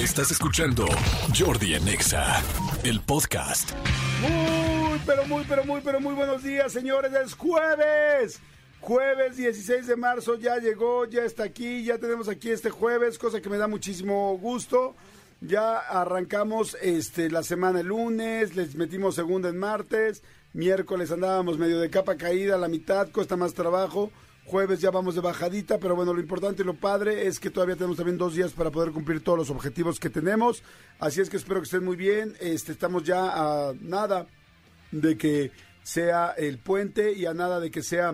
Estás escuchando Jordi Anexa, el podcast. Muy, pero muy, pero muy, pero muy buenos días, señores. Es jueves. Jueves 16 de marzo ya llegó, ya está aquí, ya tenemos aquí este jueves, cosa que me da muchísimo gusto. Ya arrancamos este la semana el lunes, les metimos segunda en martes, miércoles andábamos medio de capa caída, la mitad, cuesta más trabajo. Jueves ya vamos de bajadita, pero bueno, lo importante y lo padre es que todavía tenemos también dos días para poder cumplir todos los objetivos que tenemos. Así es que espero que estén muy bien. Este, estamos ya a nada de que sea el puente y a nada de que sea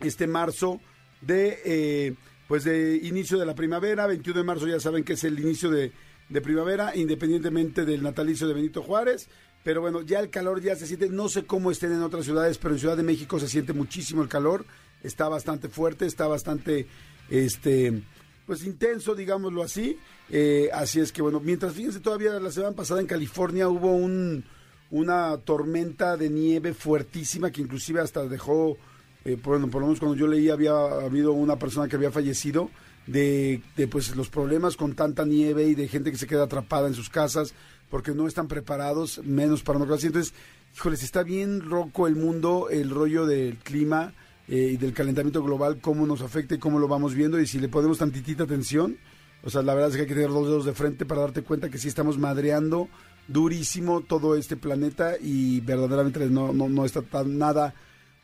este marzo de eh, pues de inicio de la primavera. 21 de marzo ya saben que es el inicio de, de primavera, independientemente del natalicio de Benito Juárez. Pero bueno, ya el calor ya se siente, no sé cómo estén en otras ciudades, pero en Ciudad de México se siente muchísimo el calor, está bastante fuerte, está bastante, este, pues intenso, digámoslo así. Eh, así es que bueno, mientras fíjense, todavía la semana pasada en California hubo un, una tormenta de nieve fuertísima que inclusive hasta dejó, eh, bueno, por lo menos cuando yo leí había habido una persona que había fallecido de, de pues los problemas con tanta nieve y de gente que se queda atrapada en sus casas porque no están preparados, menos para clase. Entonces, híjoles, está bien roco el mundo, el rollo del clima eh, y del calentamiento global, cómo nos afecta y cómo lo vamos viendo y si le ponemos tantitita atención. O sea, la verdad es que hay que tener dos dedos de frente para darte cuenta que sí estamos madreando durísimo todo este planeta y verdaderamente no, no, no está tan nada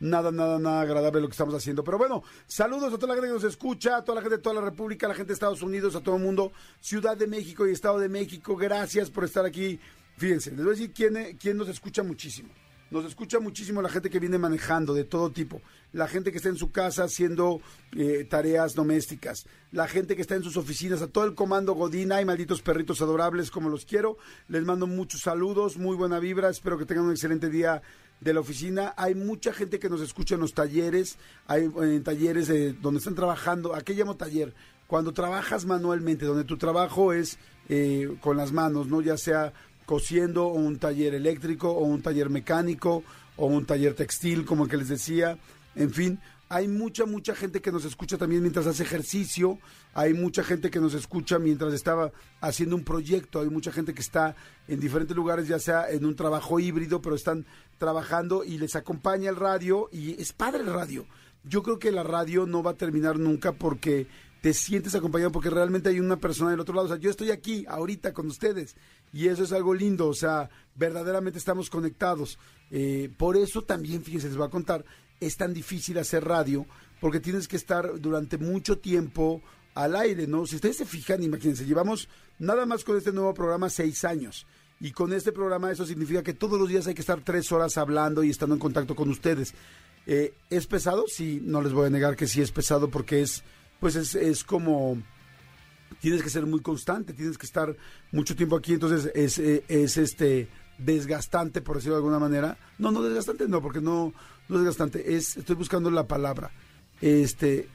nada, nada, nada agradable lo que estamos haciendo. Pero bueno, saludos a toda la gente que nos escucha, a toda la gente de toda la República, a la gente de Estados Unidos, a todo el mundo, Ciudad de México y Estado de México. Gracias por estar aquí. Fíjense, les voy a decir quién, quién nos escucha muchísimo. Nos escucha muchísimo la gente que viene manejando de todo tipo, la gente que está en su casa haciendo eh, tareas domésticas, la gente que está en sus oficinas, a todo el comando Godina y malditos perritos adorables como los quiero. Les mando muchos saludos, muy buena vibra, espero que tengan un excelente día de la oficina. Hay mucha gente que nos escucha en los talleres, hay en talleres de, donde están trabajando. ¿A qué llamo taller? Cuando trabajas manualmente, donde tu trabajo es eh, con las manos, ¿no? Ya sea cosiendo o un taller eléctrico o un taller mecánico o un taller textil, como el que les decía. En fin, hay mucha, mucha gente que nos escucha también mientras hace ejercicio, hay mucha gente que nos escucha mientras estaba haciendo un proyecto, hay mucha gente que está en diferentes lugares, ya sea en un trabajo híbrido, pero están trabajando y les acompaña el radio y es padre el radio. Yo creo que la radio no va a terminar nunca porque te sientes acompañado porque realmente hay una persona del otro lado. O sea, yo estoy aquí ahorita con ustedes y eso es algo lindo. O sea, verdaderamente estamos conectados. Eh, por eso también, fíjense, les voy a contar, es tan difícil hacer radio porque tienes que estar durante mucho tiempo al aire, ¿no? Si ustedes se fijan, imagínense, llevamos nada más con este nuevo programa seis años. Y con este programa eso significa que todos los días hay que estar tres horas hablando y estando en contacto con ustedes. Eh, ¿Es pesado? Sí, no les voy a negar que sí es pesado porque es pues es, es como tienes que ser muy constante, tienes que estar mucho tiempo aquí, entonces es, eh, es, este desgastante, por decirlo de alguna manera. No, no desgastante, no, porque no, no es desgastante, es, estoy buscando la palabra. Este,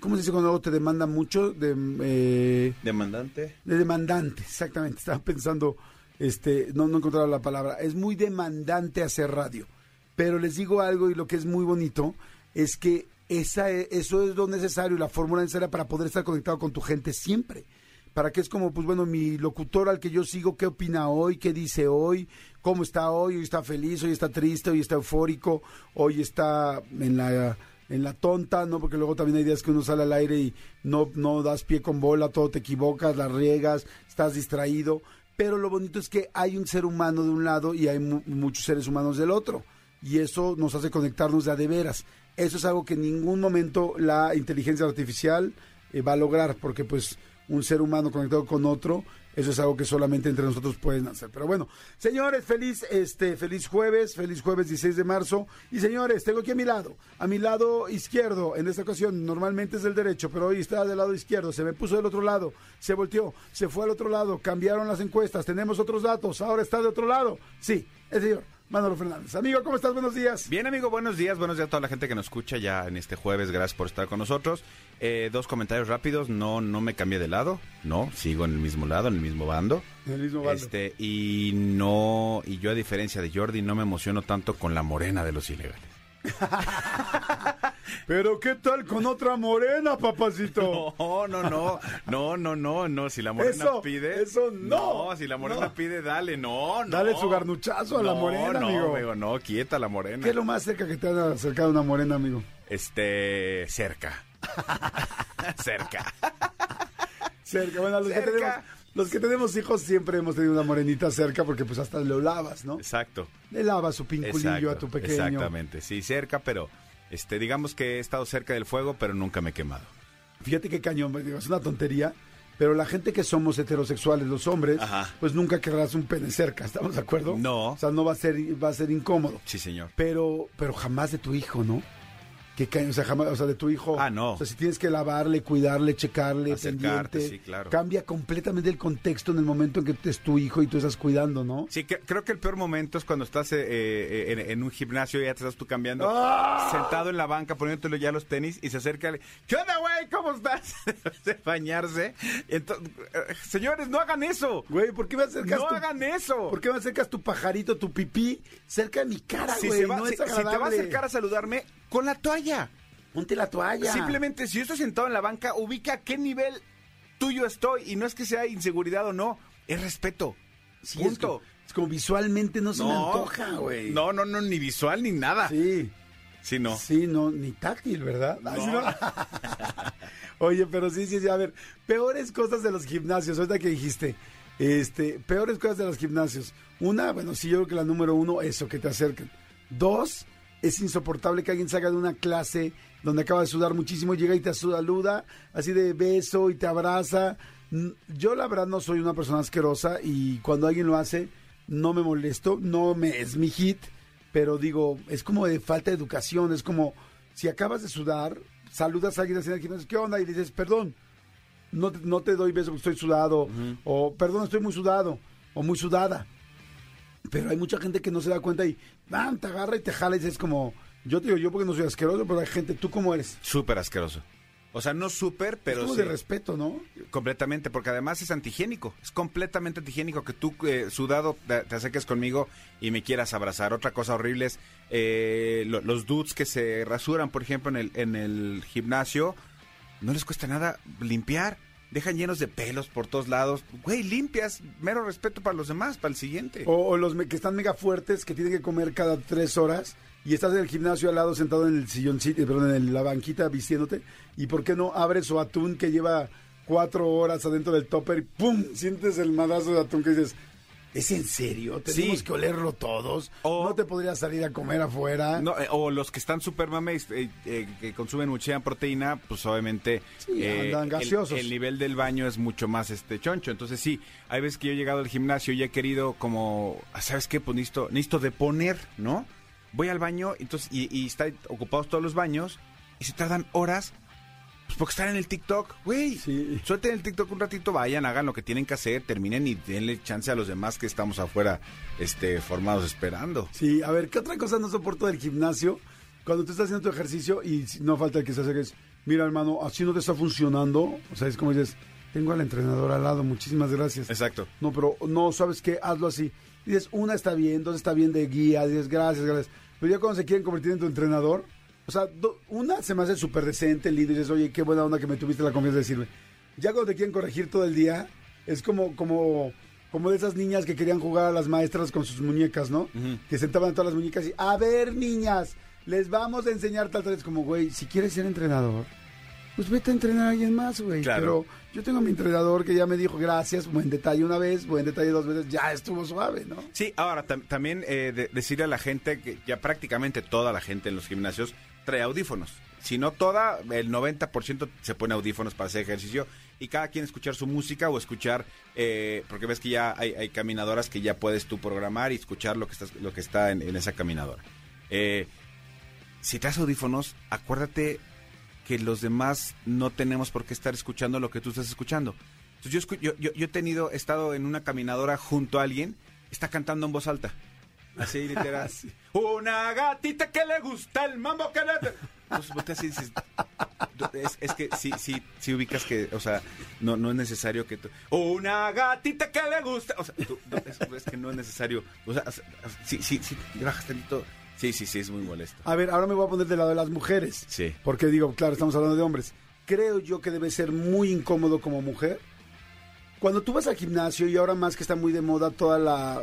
¿cómo se dice cuando algo te demanda mucho? De, eh, demandante. De demandante, exactamente. Estaba pensando, este, no, no encontraba la palabra. Es muy demandante hacer radio. Pero les digo algo y lo que es muy bonito es que esa, e, eso es lo necesario, la fórmula necesaria para poder estar conectado con tu gente siempre. Para que es como, pues bueno, mi locutor al que yo sigo, qué opina hoy, qué dice hoy, cómo está hoy, hoy está feliz, hoy está triste, hoy está eufórico, hoy está en la en la tonta, ¿no? Porque luego también hay días que uno sale al aire y no, no das pie con bola, todo te equivocas, la riegas, estás distraído. Pero lo bonito es que hay un ser humano de un lado y hay muchos seres humanos del otro. Y eso nos hace conectarnos de a de veras. Eso es algo que en ningún momento la inteligencia artificial eh, va a lograr, porque pues un ser humano conectado con otro, eso es algo que solamente entre nosotros pueden hacer. Pero bueno, señores, feliz este feliz jueves, feliz jueves 16 de marzo. Y señores, tengo aquí a mi lado, a mi lado izquierdo, en esta ocasión normalmente es del derecho, pero hoy está del lado izquierdo, se me puso del otro lado, se volteó, se fue al otro lado, cambiaron las encuestas, tenemos otros datos, ahora está de otro lado. Sí, el señor Manolo Fernández. Amigo, ¿cómo estás? Buenos días. Bien, amigo, buenos días. Buenos días a toda la gente que nos escucha ya en este jueves. Gracias por estar con nosotros. Eh, dos comentarios rápidos. No, no me cambié de lado. No, sigo en el mismo lado, en el mismo bando. En el mismo bando. Este, y no, y yo a diferencia de Jordi, no me emociono tanto con la morena de los ilegales. Pero ¿qué tal con otra morena, papacito? No, no, no, no, no, no, no, si la morena Eso, pide. eso no. si la morena No. pide, dale, no, no. Dale su garnuchazo a la morena, no, amigo. no, quieta la morena. ¿Qué es lo más cerca que te han acercado a una morena, amigo? Este, cerca. cerca. Cerca, bueno, los que, Cerca. tenemos, los que tenemos hijos siempre hemos tenido una morenita cerca porque pues hasta lo lavas, ¿no? Exacto. Le lavas su pinculillo Exacto, a tu pequeño. Exactamente, sí, cerca, pero este, digamos que he estado cerca del fuego, pero nunca me he quemado. Fíjate qué cañón, es una tontería, pero la gente que somos heterosexuales, los hombres, Ajá. pues nunca querrás un pene cerca, ¿estamos de acuerdo? No. O sea, no va a ser, va a ser incómodo. Sí, señor. Pero, pero jamás de tu hijo, ¿no? Cañón, o sea, jamás, o sea, de tu hijo. Ah, no. O sea, si tienes que lavarle, cuidarle, checarle, Acercarte, pendiente, sí, claro. cambia completamente el contexto en el momento en que es tu hijo y tú estás cuidando, ¿no? Sí, que- creo que el peor momento es cuando estás eh, eh, en, en un gimnasio y ya te estás tú cambiando, ¡Ah! sentado en la banca poniéndole ya los tenis y se acerca el, ¿qué onda, güey? ¿Cómo estás? de bañarse. Entonces, eh, señores, no hagan eso. Güey, ¿por qué me acercas No tu, hagan eso. ¿Por qué me acercas tu pajarito, tu pipí cerca de mi cara, si, güey? se va- no si- es si te va a acercar a saludarme, con la toalla. Ponte la toalla. Simplemente, si yo estoy sentado en la banca, ubica a qué nivel tuyo estoy. Y no es que sea inseguridad o no, es respeto. Sí, es Punto. como, es como visualmente no se me antoja, güey. No, no, no, ni visual ni nada. Sí, Sí. no. Sí, no, ni táctil, ¿verdad? Ay, sí, no. Oye, pero sí, sí, sí, a ver, peores cosas de los gimnasios, ahorita que dijiste, este, peores cosas de los gimnasios. Una, bueno, sí, yo creo que la número uno, eso, que te acerquen. Dos, es insoportable que alguien salga de una clase donde acaba de sudar muchísimo, llega y te saluda, así de beso y te abraza. Mm, Yo la verdad no soy una persona asquerosa y cuando alguien lo hace, no me molesto, no me es mi hit, pero digo, es como de falta de educación, es como si acabas de sudar, saludas a alguien así en el gimnasio, ¿qué onda? Y le dices, perdón, no te, no te doy beso porque estoy sudado, o perdón, estoy muy sudado, o muy sudada. Pero hay mucha gente que no se da cuenta y ¡bam! te agarra y te jala y dices como, yo te digo yo porque no soy asqueroso, pero hay gente, ¿tú cómo eres? Súper asqueroso. O sea, no súper, pero es como sí. de respeto, ¿no? Completamente, porque además es antihigiénico. Es completamente antihigiénico que tú, eh, sudado, te, te acerques conmigo y me quieras abrazar. Otra cosa horrible es eh, lo- los dudes que se rasuran, por ejemplo, en el, en el gimnasio. No les cuesta nada limpiar. Dejan llenos de pelos por todos lados. Güey, limpias. Mero respeto para los demás, para el siguiente. O, los que están mega fuertes, que tienen que comer cada tres horas y estás en el gimnasio al lado sentado en el silloncito, perdón, en la banquita vistiéndote y ¿por qué no abres su atún que lleva cuatro horas adentro del topper y ¡pum! Sientes el madrazo de atún que dices, ¿es en serio? ¿Tenemos Sí. que olerlo todos? O- ¿No te podrías salir a comer afuera? No, eh, o los que están super mames, eh, eh, que consumen mucha proteína, pues obviamente Sí, eh, andan el- gaseosos. El, nivel del baño es mucho más este choncho. Entonces sí, hay veces que yo he llegado al gimnasio y he querido como, ah, ¿sabes qué? Pues necesito, necesito deponer, ¿no? Voy al baño entonces y, y están ocupados todos los baños y se tardan horas. Pues porque están en el TikTok, güey. Sí. Suelten el TikTok un ratito, vayan, hagan lo que tienen que hacer, terminen y denle chance a los demás que estamos afuera, este, formados esperando. Sí, a ver, ¿qué otra cosa no soporto del gimnasio? Cuando tú estás haciendo tu ejercicio y no falta el que se acerque, es, mira hermano, así no te está funcionando. O sea, es como dices, tengo al entrenador al lado, muchísimas gracias. Exacto. No, pero no, ¿sabes qué? Hazlo así. Dices, una está bien, dos está bien de guía, dices, gracias, gracias. Pero ya cuando se quieren convertir en tu entrenador, o sea, do- una se me hace súper decente, lindo, y dices, oye, qué buena onda que me tuviste la confianza de decirme. Ya cuando te quieren corregir todo el día, es como, como, como de esas niñas que querían jugar a las maestras con sus muñecas, ¿no? Que sentaban todas las muñecas y, a ver, niñas, les vamos a enseñar tal, tal. Es como, güey, si quieres ser entrenador, pues vete a entrenar a alguien más, güey. Claro. Pero yo tengo a mi entrenador que ya me dijo gracias, buen detalle una vez, buen detalle dos veces, ya estuvo suave, ¿no? Sí, ahora tam- también eh, de- decirle a la gente que ya prácticamente toda la gente en los gimnasios trae audífonos. Si no toda, el 90% se pone audífonos para hacer ejercicio y cada quien escuchar su música o escuchar, eh, porque ves que ya hay, caminadoras que ya puedes tú programar y escuchar lo que, estás, lo que está en, esa caminadora. Eh, si traes audífonos, acuérdate que los demás no tenemos por qué estar escuchando lo que tú estás escuchando. Entonces, yo, yo he tenido, he estado en una caminadora junto a alguien, está cantando en voz alta. Así, literal. Una gatita que le gusta el mambo que le... Entonces, dices... Es, es que sí, sí, sí ubicas que, o sea, no, no es necesario que tú... Una gatita que le gusta... O sea, tú- no, es, es que no es necesario. O sea, sí, sí, sí, bajas tantito, Sí, sí, sí, es muy molesto. A ver, ahora me voy a poner del lado de las mujeres. Sí. Porque digo, claro, estamos hablando de hombres. Creo yo que debe ser muy incómodo como mujer. Cuando tú vas al gimnasio y ahora más que está muy de moda todo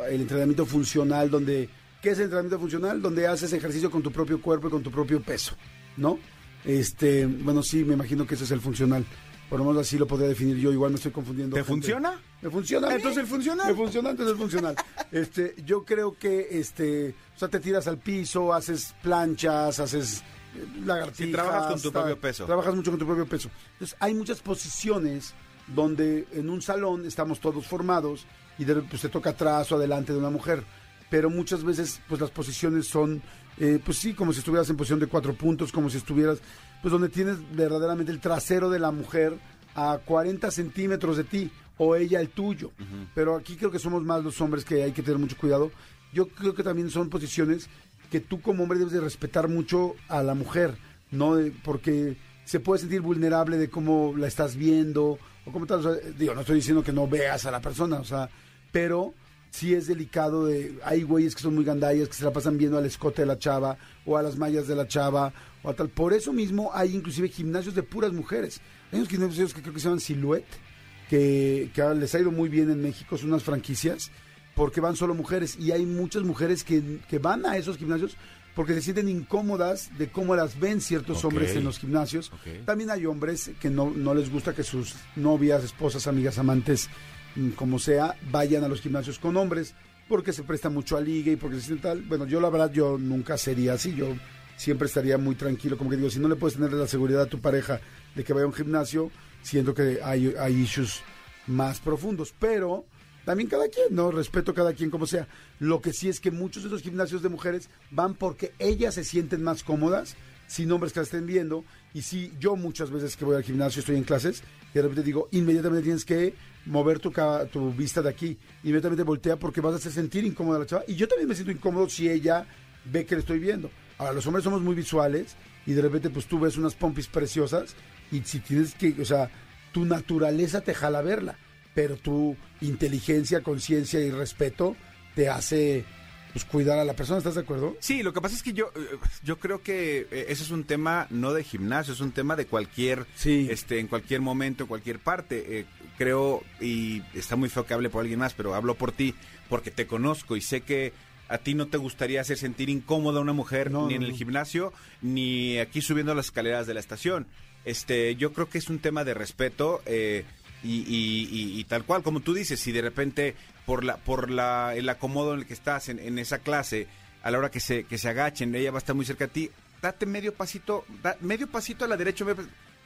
el entrenamiento funcional, donde, ¿qué es el entrenamiento funcional? Donde haces ejercicio con tu propio cuerpo y con tu propio peso, ¿no? Este, bueno, sí, me imagino que ese es el funcional. Por lo menos así lo podría definir yo, igual me estoy confundiendo. ¿Te gente. funciona? ¿Me funciona? Entonces el funcional. Me funciona, entonces el funcional. este, yo creo que, este, o sea, te tiras al piso, haces planchas, haces eh, lagartijas. Sí, trabajas con tu propio peso. Trabajas mucho con tu propio peso. Entonces, hay muchas posiciones donde en un salón estamos todos formados y de pues, te toca atrás o adelante de una mujer. Pero muchas veces, pues las posiciones son, eh, pues sí, como si estuvieras en posición de cuatro puntos, como si estuvieras, pues donde tienes verdaderamente el trasero de la mujer a 40 centímetros de ti o ella el tuyo. Pero aquí creo que somos más los hombres que hay que tener mucho cuidado. Yo creo que también son posiciones que tú como hombre debes de respetar mucho a la mujer, ¿no? Porque se puede sentir vulnerable de cómo la estás viendo digo, no estoy diciendo que no veas a la persona, o sea, pero sí es delicado de hay güeyes que son muy gandallas que se la pasan viendo al escote de la chava o a las mallas de la chava o a tal. Por eso mismo hay inclusive gimnasios de puras mujeres. Hay unos gimnasios que creo que se llaman Silhouette que, les ha ido muy bien en México son unas franquicias porque van solo mujeres y hay muchas mujeres que van a esos gimnasios porque se sienten incómodas de cómo las ven ciertos hombres en los gimnasios. También hay hombres que no, no les gusta que sus novias, esposas, amigas, amantes, mm, como sea, vayan a los gimnasios con hombres porque se presta mucho a liga y porque se siente tal. Bueno, yo la verdad yo nunca sería así, yo siempre estaría muy tranquilo, como que digo, si no le puedes tener la seguridad a tu pareja de que vaya a un gimnasio, siento que hay, hay issues más profundos, pero también cada quien, ¿no? Respeto cada quien como sea. Lo que sí es que muchos de los gimnasios de mujeres van porque ellas se sienten más cómodas sin hombres que la estén viendo. Y sí, yo muchas veces que voy al gimnasio, estoy en clases, y de repente digo, inmediatamente tienes que mover tu, tu vista de aquí. Inmediatamente voltea porque vas a hacer sentir incómoda a la chava. Y yo también me siento incómodo si ella ve que le estoy viendo. Ahora, los hombres somos muy visuales y de repente pues tú ves unas pompis preciosas y si tienes que, o sea, tu naturaleza te jala verla, pero tu inteligencia, conciencia y respeto te hace pues cuidar a la persona, ¿estás de acuerdo? Sí, lo que pasa es que yo, eh, yo creo que eh, eso es un tema no de gimnasio, es un tema de cualquier, Sí. este, en cualquier momento, en cualquier parte. Eh, creo, y está muy feo que hable por alguien más, pero hablo por ti, porque te conozco y sé que a ti no te gustaría hacer sentir incómoda a una mujer No, ni en el gimnasio, ni aquí subiendo las escaleras de la estación. Este, yo creo que es un tema de respeto. eh, y, y- y- y tal cual, como tú dices, si de repente por la por la el acomodo en el que estás en, en esa clase, a la hora que se que se agachen, ella va a estar muy cerca de ti, date medio pasito, da- medio pasito a la derecha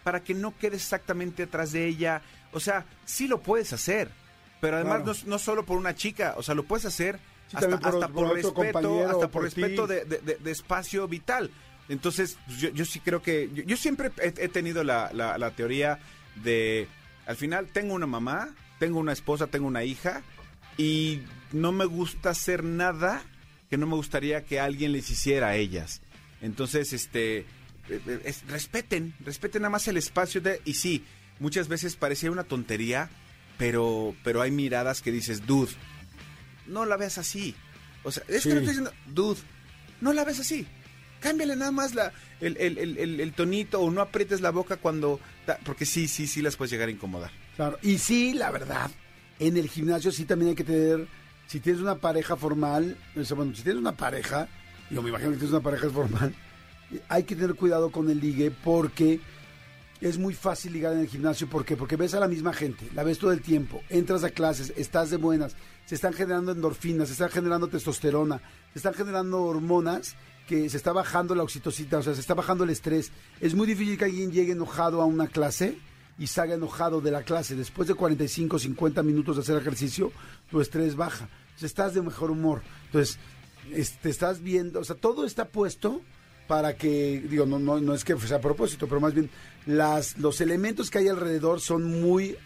para que no quedes exactamente atrás de ella. O sea, sí lo puedes hacer, pero además Claro. no, no solo por una chica, o sea, lo puedes hacer Sí, hasta, por- hasta por respeto, hasta por por respeto de, de- de- de espacio vital. Entonces, pues, yo, yo sí creo que. Yo, yo siempre he, he tenido la, la- la teoría de. Al final, tengo una mamá, tengo una esposa, tengo una hija, y no me gusta hacer nada que no me gustaría que alguien les hiciera a ellas. Entonces, este. eh, eh, es- respeten, respeten nada más el espacio de. Y sí, muchas veces parecía una tontería, pero, pero hay miradas que dices, dude, no la veas así. O sea, es Sí. que no estoy diciendo, dude, no la ves así. Cámbiale nada más la, el, el- el- tonito o no aprietes la boca cuando... Porque sí, sí, sí las puedes llegar a incomodar. Claro. Y sí, la verdad, en el gimnasio sí también hay que tener, si tienes una pareja formal, o sea, bueno, si tienes una pareja, yo me imagino que tienes una pareja formal, hay que tener cuidado con el ligue porque es muy fácil ligar en el gimnasio. ¿Por qué? Porque ves a la misma gente, la ves todo el tiempo, entras a clases, estás de buenas, se están generando endorfinas, se están generando testosterona, se están generando hormonas que se está bajando la oxitocina, o sea, se está bajando el estrés. Es muy difícil que alguien llegue enojado a una clase y salga enojado de la clase. Después de 45, 50 minutos de hacer ejercicio, tu estrés baja. Entonces, estás de mejor humor. Entonces, es- te estás viendo, o sea, todo está puesto para que, digo, no, no, no es que sea a propósito, pero más bien las, los elementos que hay alrededor son muy,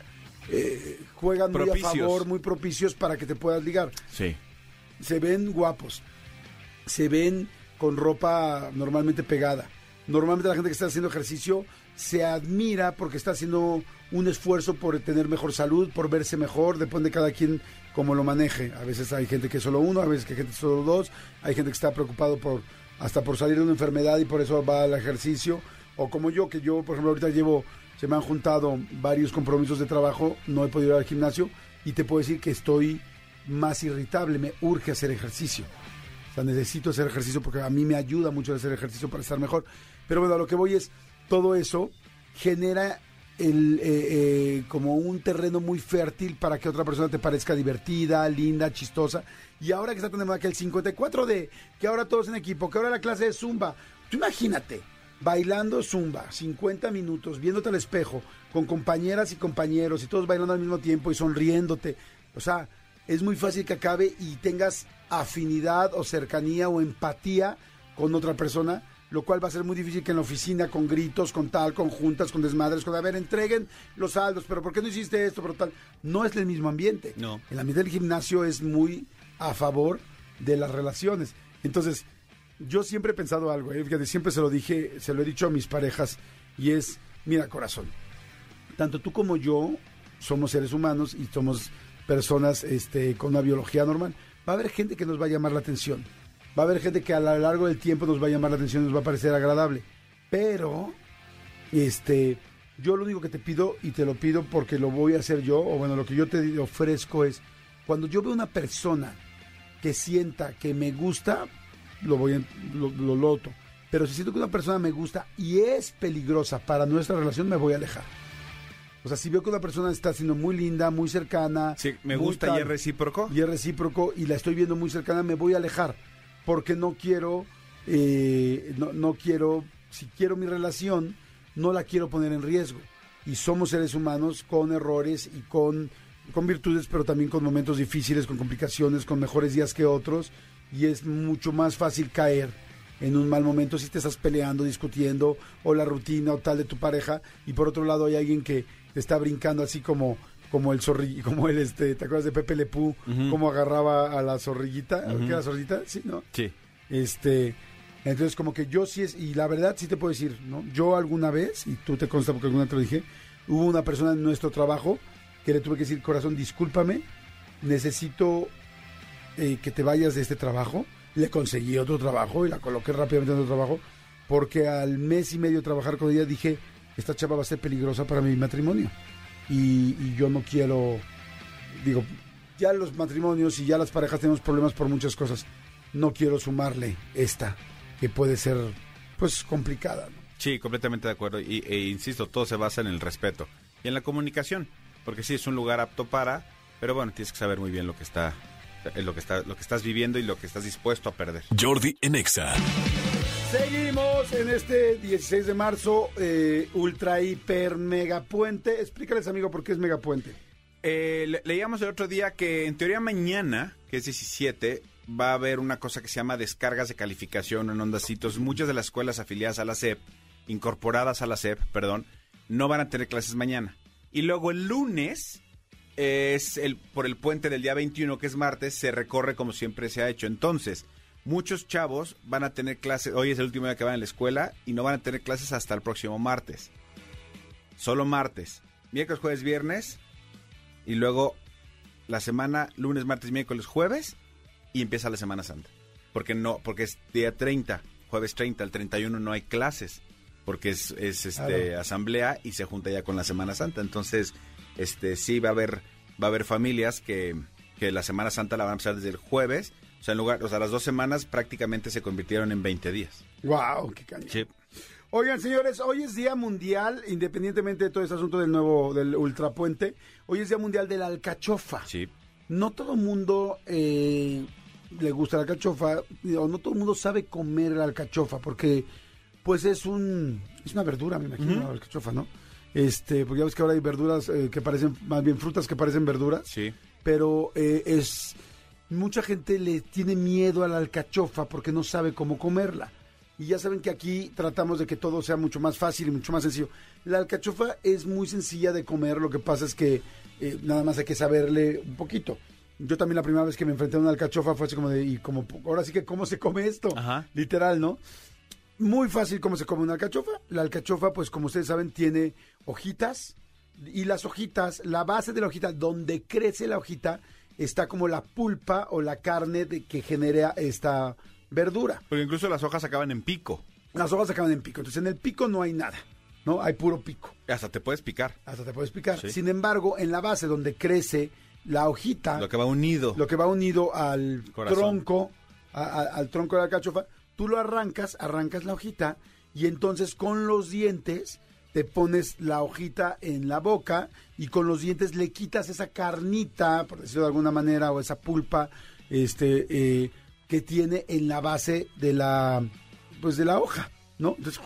eh, juegan muy a favor, muy propicios para que te puedas ligar. Sí. Se ven guapos, se ven con ropa normalmente pegada. Normalmente la gente que está haciendo ejercicio se admira porque está haciendo un esfuerzo por tener mejor salud, por verse mejor, depende de cada quien cómo lo maneje. A veces hay gente que es solo uno, a veces que hay gente que es solo dos, hay gente que está preocupado por hasta por salir de una enfermedad y por eso va al ejercicio. O como yo, que yo, por ejemplo, ahorita llevo, se me han juntado varios compromisos de trabajo, no he podido ir al gimnasio y te puedo decir que estoy más irritable, me urge hacer ejercicio. Sea, necesito hacer ejercicio porque a mí me ayuda mucho hacer ejercicio para estar mejor. Pero bueno, a lo que voy es, todo eso genera el, eh, eh, como un terreno muy fértil para que otra persona te parezca divertida, linda, chistosa. Y ahora que está tan de moda que el 54D, que ahora todos en equipo, que ahora la clase de Zumba, tú imagínate, bailando Zumba, 50 minutos, viéndote al espejo, con compañeras y compañeros, y todos bailando al mismo tiempo y sonriéndote. O sea, es muy fácil que acabe y tengas afinidad o cercanía o empatía con otra persona lo cual va a ser muy difícil que en la oficina con gritos, con tal, con juntas, con desmadres, con a ver, entreguen los saldos, pero ¿por qué no hiciste esto? Pero tal, no es el mismo ambiente. No. El ambiente del gimnasio es muy a favor de las relaciones. Entonces, yo siempre he pensado algo, ¿eh? fíjate, siempre se lo dije, se lo he dicho a mis parejas, y es, mira corazón, tanto tú como yo somos seres humanos y somos personas este, con una biología normal. Va a haber gente que nos va a llamar la atención va a haber gente que a lo largo del tiempo nos va a llamar la atención, nos va a parecer agradable. Pero, este, yo lo único que te pido, y te lo pido porque lo voy a hacer yo, o bueno, lo que yo te ofrezco es, cuando yo veo una persona que sienta que me gusta, lo voy a, lo, lo loto. Pero si siento que una persona me gusta y es peligrosa para nuestra relación, me voy a alejar. O sea, si veo que una persona está siendo muy linda, muy cercana. Sí, me gusta y es recíproco. Y es recíproco y la estoy viendo muy cercana, me voy a alejar porque no quiero, eh, no, no quiero, si quiero mi relación, no la quiero poner en riesgo. Y somos seres humanos con errores y con, con virtudes, pero también con momentos difíciles, con complicaciones, con mejores días que otros. Y es mucho más fácil caer en un mal momento si te estás peleando, discutiendo, o la rutina o tal de tu pareja, y por otro lado hay alguien que está brincando así como como el zorrillo, como el este, ¿te acuerdas de Pepe Lepú? Cómo agarraba a la zorrillita, ¿qué era la zorrillita? Sí, ¿no? Sí. Este, entonces como que yo sí es, y la verdad sí te puedo decir, ¿no? Yo alguna vez, y tú te consta porque alguna te lo dije, hubo una persona en nuestro trabajo que le tuve que decir, corazón, discúlpame, necesito eh, que te vayas de este trabajo. Le conseguí otro trabajo y la coloqué rápidamente en otro trabajo, porque al mes y medio de trabajar con ella dije, esta chava va a ser peligrosa para mi matrimonio y, yo no quiero, digo, ya los matrimonios y ya las parejas tenemos problemas por muchas cosas. No quiero sumarle esta, que puede ser, pues, complicada. Sí, completamente de acuerdo. Y, e insisto, todo se basa en el respeto y en la comunicación, porque sí es un lugar apto para, pero bueno, tienes que saber muy bien lo que está, lo que está, lo que estás viviendo y lo que estás dispuesto a perder. Jordi Enexa. Seguimos en este 16 de marzo, eh, ultra, hiper, mega puente. Explícales, amigo, por qué es mega puente. Eh, leíamos el otro día que en teoría mañana, que es 17, va a haber una cosa que se llama descargas de calificación en ondacitos. Muchas de las escuelas afiliadas a la SEP, incorporadas a la SEP, perdón, no van a tener clases mañana. Y luego el lunes es el por el puente del día 21, que es martes, se recorre como siempre se ha hecho. Entonces, muchos chavos van a tener clases, hoy es el último día que van a la escuela y no van a tener clases hasta el próximo martes. Solo martes. Miércoles, jueves, viernes y luego la semana lunes, martes, miércoles, jueves y empieza la Semana Santa. Porque no, porque es día 30, jueves 30, el 31 no hay clases, porque es, este asamblea y se junta ya con la Semana Santa. Entonces, este sí va a haber va a haber familias que, que la Semana Santa la van a empezar desde el jueves o sea, en lugar, o sea, las dos semanas prácticamente se convirtieron en 20 días. ¡Wow! ¡Qué cañón! Sí. Oigan, señores, hoy es Día Mundial, independientemente de todo este asunto del nuevo, del ultrapuente, hoy es Día Mundial de la Alcachofa. Sí. No todo el mundo eh, le gusta la alcachofa, o no todo el mundo sabe comer la alcachofa, porque pues es un es una verdura, me imagino, la alcachofa, ¿no? Este, porque ya ves que ahora hay verduras eh, que parecen, más bien frutas que parecen verduras. Sí. Pero eh, es mucha gente le tiene miedo a la alcachofa porque no sabe cómo comerla. Y ya saben que aquí tratamos de que todo sea mucho más fácil y mucho más sencillo. La alcachofa es muy sencilla de comer, lo que pasa es que eh, nada más hay que saberle un poquito. Yo también la primera vez que me enfrenté a una alcachofa fue así como de, y como, ahora sí que cómo se come esto, literal, ¿no? Muy fácil cómo se come una alcachofa. La alcachofa, pues como ustedes saben, tiene hojitas y las hojitas, la base de la hojita, donde crece la hojita, está como la pulpa o la carne de, que genera esta verdura. Porque incluso las hojas acaban en pico. Las hojas acaban en pico. Entonces en el pico no hay nada, ¿no? Hay puro pico. Hasta te puedes picar. Hasta te puedes picar. Sí. Sin embargo, en la base donde crece la hojita, Lo que va unido. lo que va unido al Corazón. tronco, a- a- al tronco de la alcachofa, tú lo arrancas, arrancas la hojita y entonces con los dientes te pones la hojita en la boca y con los dientes le quitas esa carnita, por decirlo de alguna manera, o esa pulpa, este, eh, que tiene en la base de la, pues de la hoja, ¿no? Entonces,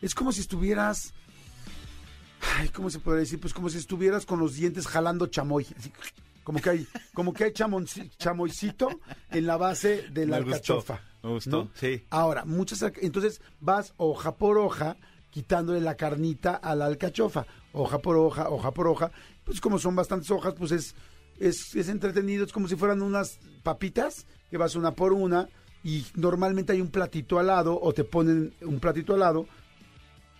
es como si estuvieras, ay, ¿cómo se podría decir? Pues como si estuvieras con los dientes jalando chamoy, así, como que hay, como que hay chamoycito en la base de la Me gustó, me gustó, ¿no? sí. Ahora, muchas, entonces vas hoja por hoja quitándole la carnita a la alcachofa, hoja por hoja, hoja por hoja, pues como son bastantes hojas, pues es, es, es entretenido, es como si fueran unas papitas, que vas una por una, y normalmente hay un platito al lado, o te ponen un platito al lado,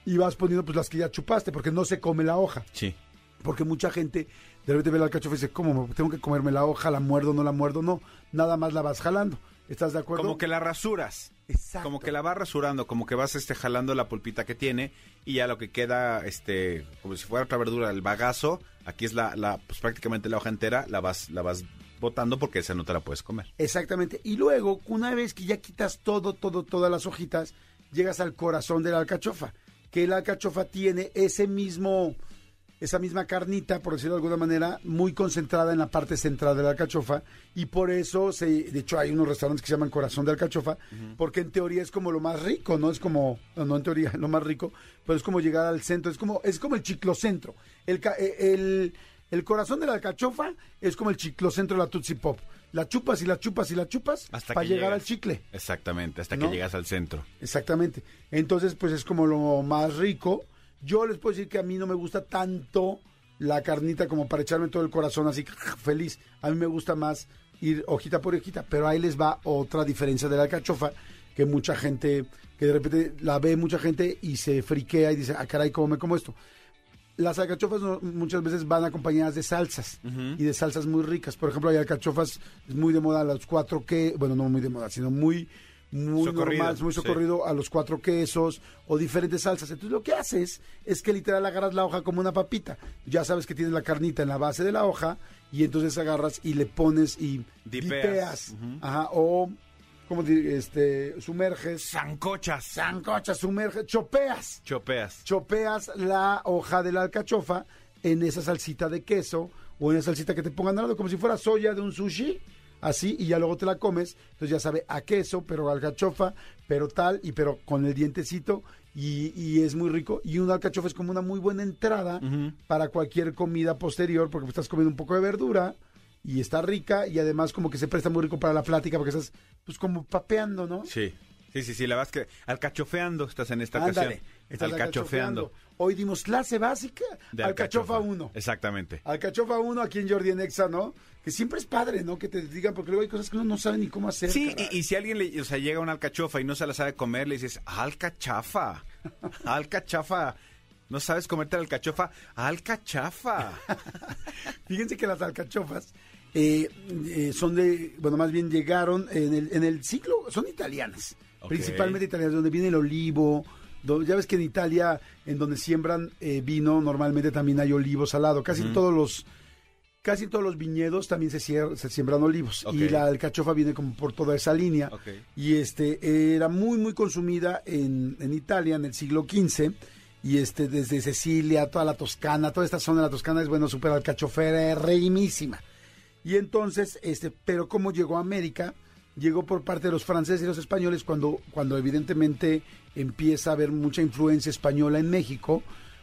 y vas poniendo pues las que ya chupaste, porque no se come la hoja. Sí. Porque mucha gente de repente ve la alcachofa y dice, ¿cómo? ¿Tengo que comerme la hoja? ¿La muerdo? ¿No la muerdo? No, nada más la vas jalando. ¿Estás de acuerdo? Como que la rasuras. Exacto. Como que la vas rasurando, como que vas este jalando la pulpita que tiene y ya lo que queda, este, como si fuera otra verdura, el bagazo, aquí es la, la pues prácticamente la hoja entera, la vas, la vas botando porque esa no te la puedes comer. Exactamente. Y luego, una vez que ya quitas todo, todo, todas las hojitas, llegas al corazón de la alcachofa. Que la alcachofa tiene ese mismo, esa misma carnita, por decirlo de alguna manera, muy concentrada en la parte central de la alcachofa. Y por eso, se, de hecho, hay unos restaurantes que se llaman corazón de alcachofa, porque en teoría es como lo más rico, ¿no? Es como, no, en teoría, lo más rico, pero es como llegar al centro, es como, es como el chiclocentro. El, eh, el, el corazón de la alcachofa es como el chiclocentro de la Tootsie Pop. La chupas y la chupas y la chupas Hasta para que llegar llegas. al chicle. Exactamente, hasta ¿No? que llegas al centro. Exactamente. Entonces, pues es como lo más rico. Yo les puedo decir que a mí no me gusta tanto la carnita como para echarme todo el corazón así feliz. A mí me gusta más ir hojita por hojita, pero ahí les va otra diferencia de la alcachofa que mucha gente, que de repente la ve mucha gente y se friquea y dice, ah, caray, ¿cómo me como esto? Las alcachofas no- muchas veces van acompañadas de salsas y de salsas muy ricas. Por ejemplo, hay alcachofas muy de moda los cuatro que, bueno, no muy de moda, sino muy muy Socorrido, normal, muy sí. socorrido a los cuatro quesos o diferentes salsas. Entonces lo que haces es que literal agarras la hoja como una papita. Ya sabes que tienes la carnita en la base de la hoja y entonces agarras y le pones y Dipeas. Ajá, o como este sumerges, Zancochas. sancochas, sumerges, chopeas Chopeas. chopeas la hoja de la alcachofa en esa salsita de queso o en esa salsita que te pongan al lado, como si fuera soya de un sushi, así, y ya luego te la comes, entonces ya sabe a queso, pero alcachofa, pero tal, y pero con el dientecito, y, y es muy rico, y una alcachofa es como una muy buena entrada para cualquier comida posterior, porque estás comiendo un poco de verdura, y está rica, y además como que se presta muy rico para la plática, porque estás pues como papeando, ¿no? Sí. Sí, sí, sí, la vas que alcachofeando estás en esta Ándale, ocasión. estás alcachofeando. alcachofeando. Hoy dimos clase básica De alcachofa 1. Exactamente. Alcachofa 1 aquí en Jordi en Exa, ¿no? Que siempre es padre, ¿no? Que te digan, porque luego hay cosas que uno no sabe ni cómo hacer. Sí, y, y si alguien le, o sea, llega una alcachofa y no se la sabe comer, le dices, alcachafa, alcachafa. ¿No sabes comerte la alcachofa? Alcachafa. Fíjense que las alcachofas eh, eh, son de, bueno, más bien llegaron en el, en el siglo, son italianas, principalmente italianas, donde viene el olivo. Ya ves que en Italia, en donde siembran eh, vino, normalmente también hay olivos al lado. Casi en todos los, casi en todos los viñedos también se, siembran olivos. Y la alcachofa viene como por toda esa línea. Y este era muy, muy consumida en, en Italia en el siglo XV. Y este, desde Sicilia, toda la Toscana, toda esta zona de la Toscana es, bueno, súper alcachofera, es reimísima. Y entonces, este, pero cómo llegó a América, llegó por parte de los franceses y los españoles cuando, cuando evidentemente empieza a haber mucha influencia española en México,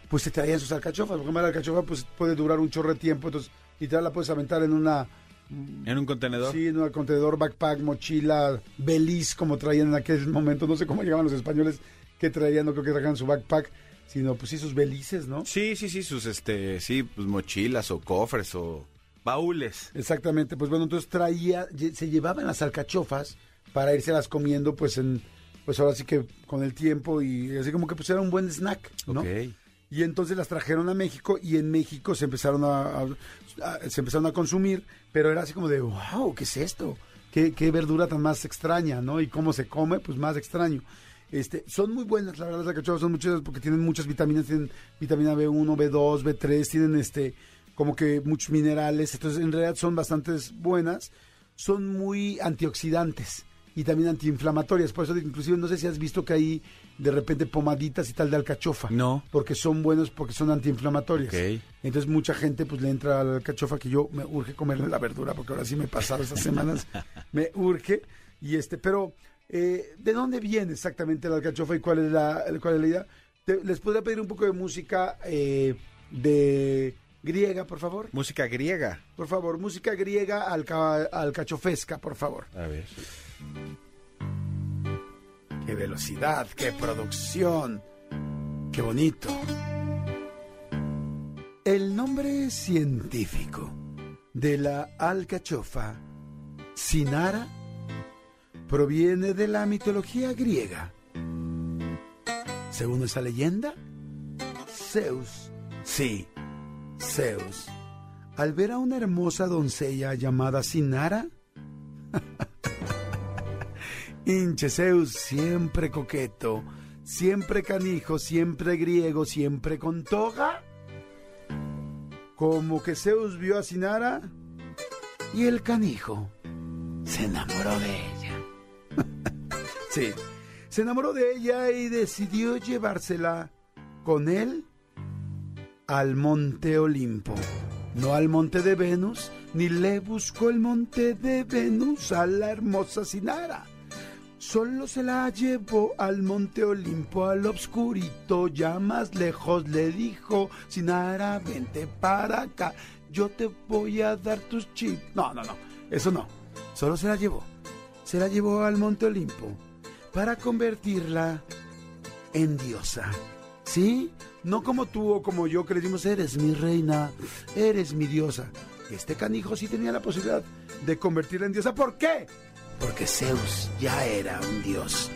pues se traían sus alcachofas. Porque la alcachofa pues puede durar un chorro de tiempo, entonces literal la puedes aventar en una ¿En un contenedor? Sí, en un contenedor, backpack, mochila, beliz, como traían en aquel momento. No sé cómo llegaban los españoles que traían, no creo que trajeran su backpack, sino pues sí sus belices, ¿no? Sí, sí, sí, sus, este, sí, pues mochilas o cofres o baúles. Exactamente, pues bueno, entonces traía, se llevaban las alcachofas para irse las comiendo, pues en, pues ahora sí que con el tiempo y así como que pues era un buen snack, ¿no? Y entonces las trajeron a México y en México se empezaron a, a- a- se empezaron a consumir, pero era así como de, wow, ¿qué es esto? qué, qué verdura tan más extraña, ¿no? Y cómo se come, pues más extraño. Este, son muy buenas, la verdad, las alcachofas son muchas porque tienen muchas vitaminas, tienen vitamina B1, B2, B3, tienen este, como que muchos minerales, entonces en realidad son bastante buenas, son muy antioxidantes y también antiinflamatorias, por eso inclusive no sé si has visto que hay de repente pomaditas y tal de alcachofa. No. Porque son buenos, porque son antiinflamatorias. Ok. Entonces mucha gente pues le entra a la alcachofa que yo me urge comerle la verdura porque ahora sí me he pasado estas semanas, me urge y este, pero eh, ¿de dónde viene exactamente la alcachofa y cuál es la, cuál es la idea? Te- les podría pedir un poco de música eh, de griega, por favor. Música griega. Por favor, música griega alca- alcachofesca, por favor. A ver. Qué velocidad, qué producción, qué bonito. El nombre científico de la alcachofa Sinara proviene de la mitología griega. Según esa leyenda, Zeus, sí, Zeus, al ver a una hermosa doncella llamada Sinara, Hinche Zeus, siempre coqueto, siempre canijo, siempre griego, siempre con toga. Como que Zeus vio a Sinara y el canijo se enamoró de ella. sí, se enamoró de ella y decidió llevársela con él al monte Olimpo. No al monte de Venus, ni le buscó el monte de Venus a la hermosa Sinara. Solo se la llevó al monte Olimpo, al obscurito, ya más lejos le dijo, Sinara, vente para acá, yo te voy a dar tus chips. No, no, no, eso no. Solo se la llevó. Se la llevó al monte Olimpo para convertirla en diosa. ¿Sí? No como tú o como yo que le dimos, eres mi reina, eres mi diosa. Este canijo sí tenía la posibilidad de convertirla en diosa. ¿Por qué? Porque Zeus ya era un dios.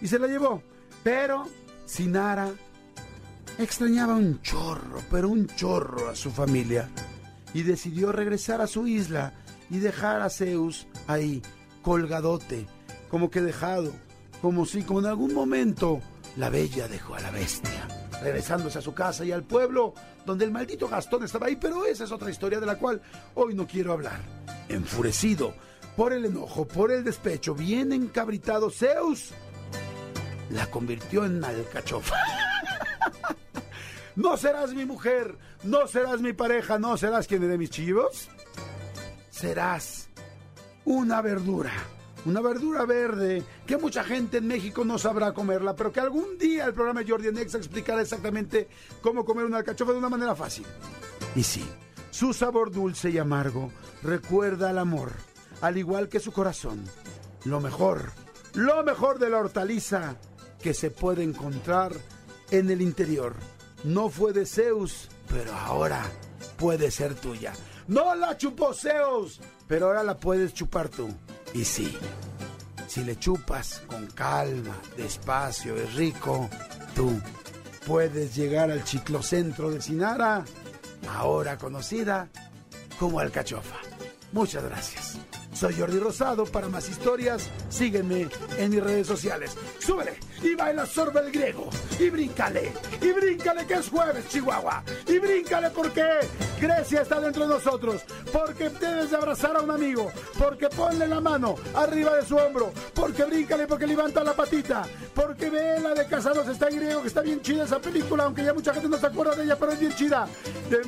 Y se la llevó. Pero Sinara extrañaba un chorro, pero un chorro a su familia. Y decidió regresar a su isla y dejar a Zeus ahí, colgadote, como que dejado, como si en algún momento la bella dejó a la bestia, regresándose a su casa y al pueblo donde el maldito Gastón estaba ahí, pero esa es otra historia de la cual hoy no quiero hablar. Enfurecido por el enojo, por el despecho, bien encabritado, Zeus la convirtió en alcachofa. No serás mi mujer, no serás mi pareja, no serás quien me dé mis chivos. Serás una verdura, una verdura verde que mucha gente en México no sabrá comerla, pero que algún día el programa Jordi Nexa explicará exactamente cómo comer una alcachofa de una manera fácil. Y sí, su sabor dulce y amargo recuerda al amor, al igual que su corazón. Lo mejor, lo mejor de la hortaliza que se puede encontrar en el interior. No fue de Zeus, pero ahora puede ser tuya. No la chupó Zeus, pero ahora la puedes chupar tú. Y sí, si le chupas con calma, despacio y rico, tú puedes llegar al chiclocentro de Sinara, ahora conocida como Alcachofa. Muchas gracias. Soy Jordi Rosado. Para más historias, sígueme en mis redes sociales. Súbele y baila sorba el griego. Y bríncale. Y bríncale que es jueves, Chihuahua. Y bríncale porque Grecia está dentro de nosotros. Porque debes de abrazar a un amigo. Porque ponle la mano arriba de su hombro. Porque bríncale, porque levanta la patita. Porque ve la de Casados está en griego, que está bien chida esa película, aunque ya mucha gente no se acuerda de ella, pero es bien chida. De-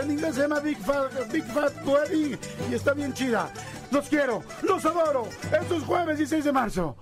en inglés se llama Big Fat, Big Fat Wedding y está bien chida. Los quiero, los adoro. Esto es jueves 16 de marzo.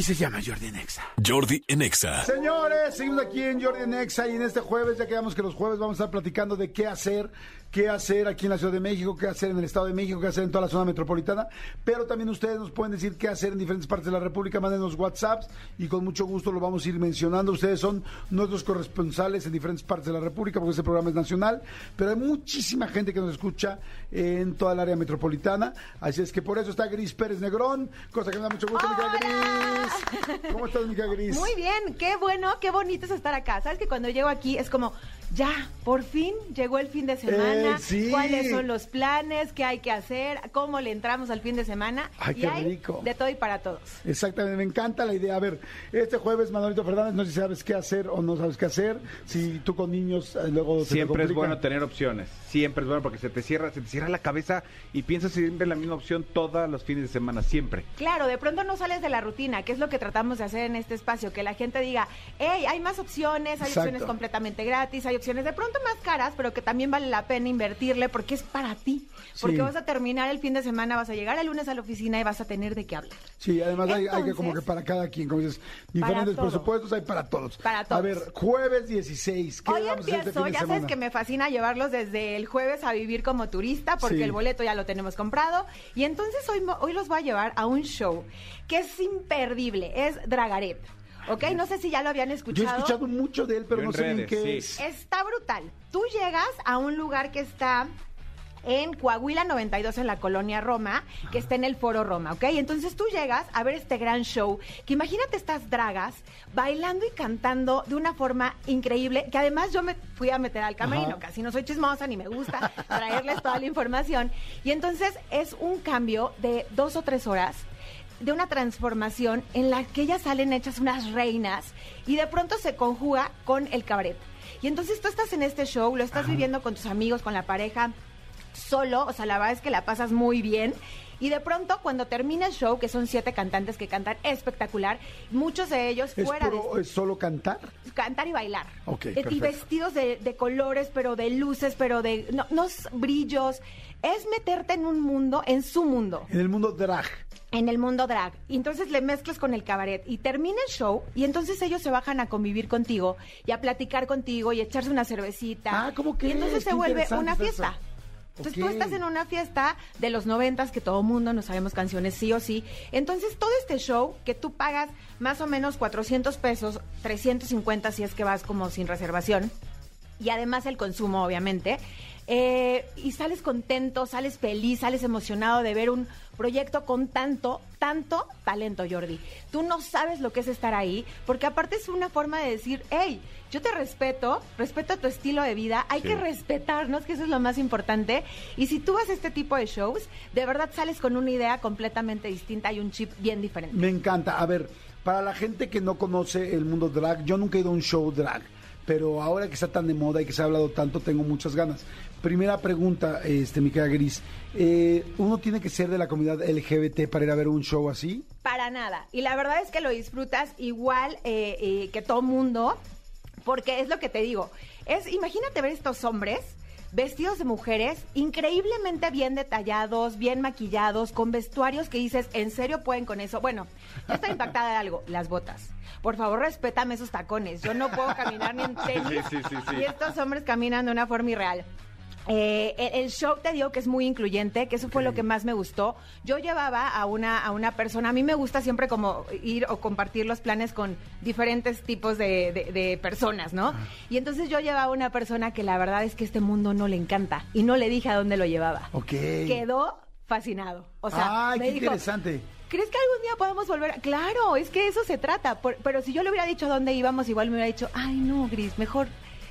Y se llama Jordi Nexa. Jordi en Exa. Señores, seguimos aquí en Jordi Nexa y en este jueves, ya quedamos que los jueves vamos a estar platicando de qué hacer, qué hacer aquí en la Ciudad de México, qué hacer en el Estado de México, qué hacer en toda la zona metropolitana, pero también ustedes nos pueden decir qué hacer en diferentes partes de la República, mándenos WhatsApps y con mucho gusto lo vamos a ir mencionando. Ustedes son nuestros corresponsales en diferentes partes de la República porque este programa es nacional, pero hay muchísima gente que nos escucha en toda el área metropolitana, así es que por eso está Gris Pérez Negrón, cosa que me da mucho gusto, Mica Gris. ¿Cómo estás, Mica Gris? Muy bien, qué bueno, qué bonito es estar acá. Sabes que cuando llego aquí es como, ya, por fin llegó el fin de semana. Eh, sí. ¿Cuáles son los planes? ¿Qué hay que hacer? ¿Cómo le entramos al fin de semana? Ay, y qué hay rico. de todo y para todos. Exactamente, me encanta la idea. A ver, este jueves, Manolito Fernández, no sé si sabes qué hacer o no sabes qué hacer. Si tú con niños eh, luego se Siempre es bueno tener opciones. Siempre es bueno porque se te cierra, se te cierra la cabeza y piensas siempre en la misma opción todos los fines de semana, siempre. Claro, de pronto no sales de la rutina, que es lo que tratamos de hacer en este espacio, que la gente diga, hey, hay más opciones, hay Exacto. opciones completamente gratis, hay opciones de pronto más caras, pero que también vale la pena invertirle porque es para ti. Porque Sí. vas a terminar el fin de semana, vas a llegar el lunes a la oficina y vas a tener de qué hablar. Sí, además hay, hay que como que para cada quien, como dices, diferentes presupuestos hay para todos. Para A todos. ver, jueves 16, ¿qué Hoy vamos a hacer este empiezo, fin de ya sabes semana? que me fascina llevarlos desde el jueves a vivir como turista porque Sí. el boleto ya lo tenemos comprado y entonces hoy, hoy los voy a llevar a un show que es imperdible, es Dragaret. ¿Ok? No sé si ya lo habían Yo he escuchado. escuchado mucho de él, pero Yo no sé bien redes, qué sí. es. Está brutal. Tú llegas a un lugar que está en Coahuila 92 en la colonia Roma, que está en el Foro Roma, ¿ok? Entonces tú llegas a ver este gran show, que imagínate estas dragas bailando y cantando de una forma increíble, que además yo me fui a meter al camerino, Ajá. casi no soy chismosa ni me gusta traerles toda la información, y entonces es un cambio de dos o tres horas de una transformación en la que ellas salen hechas unas reinas y de pronto se conjuga con el cabaret. Y entonces tú estás en este show, lo estás viviendo con tus amigos, con la pareja, solo, o sea, la verdad es que la pasas muy bien. Y de pronto, cuando termina el show, que son siete cantantes que cantan espectacular, muchos de ellos ¿Es, fuera puro- de es solo cantar? cantar y bailar. Ok, perfecto. y vestidos de, de colores, pero de luces, pero de no, no s- brillos. Es meterte en un mundo, en su mundo En el mundo drag. en el mundo drag. Y entonces le mezclas con el cabaret y termina el show y entonces ellos se bajan a convivir contigo y a platicar contigo y a echarse una cervecita. Ah, ¿cómo Y entonces se vuelve una fiesta. eso. Entonces tú estás en una fiesta de los noventas que todo mundo nos sabemos canciones sí o sí. Entonces todo este show que tú pagas más o menos 400 pesos, 350 si es que vas como sin reservación y además el consumo, obviamente. Eh, y sales contento, sales feliz, sales emocionado de ver un proyecto con tanto, tanto talento, Jordi. Tú no sabes lo que es estar ahí, porque aparte es una forma de decir, hey, yo te respeto, respeto tu estilo de vida, hay Sí. que respetarnos, que eso es lo más importante. Y si tú vas a este tipo de shows, de verdad sales con una idea completamente distinta y un chip bien diferente. Me encanta. A ver, para la gente que no conoce el mundo drag, yo nunca he ido a un show drag, pero ahora que está tan de moda y que se ha hablado tanto, tengo muchas ganas. Primera pregunta, este, mi querida Gris. Eh, ¿Uno tiene que ser de la comunidad LGBT para ir a ver un show así? Para nada. Y la verdad es que lo disfrutas igual eh, eh, que todo mundo, porque es lo que te digo. Es, imagínate ver estos hombres vestidos de mujeres, increíblemente bien detallados, bien maquillados, con vestuarios que dices, ¿en serio pueden con eso? Bueno, yo estoy impactada de algo, las botas. Por favor, respétame esos tacones. Yo no puedo caminar ni en tenis. Sí, sí, sí, sí. Y estos hombres caminan de una forma irreal. Eh, el, el show te digo que es muy incluyente, que eso fue lo que más me gustó. Yo llevaba a una, a una persona, a mí me gusta siempre como ir o compartir los planes con diferentes tipos de, de- de personas, ¿no? Y entonces yo llevaba a una persona que la verdad es que este mundo no le encanta y no le dije a dónde lo llevaba. Ok. Quedó fascinado. O sea, Ay, me qué dijo, interesante. ¿Crees que algún día podamos volver? a-?" Claro, es que eso se trata. Por- pero si yo le hubiera dicho dónde íbamos, igual me hubiera dicho, ay no, Gris, mejor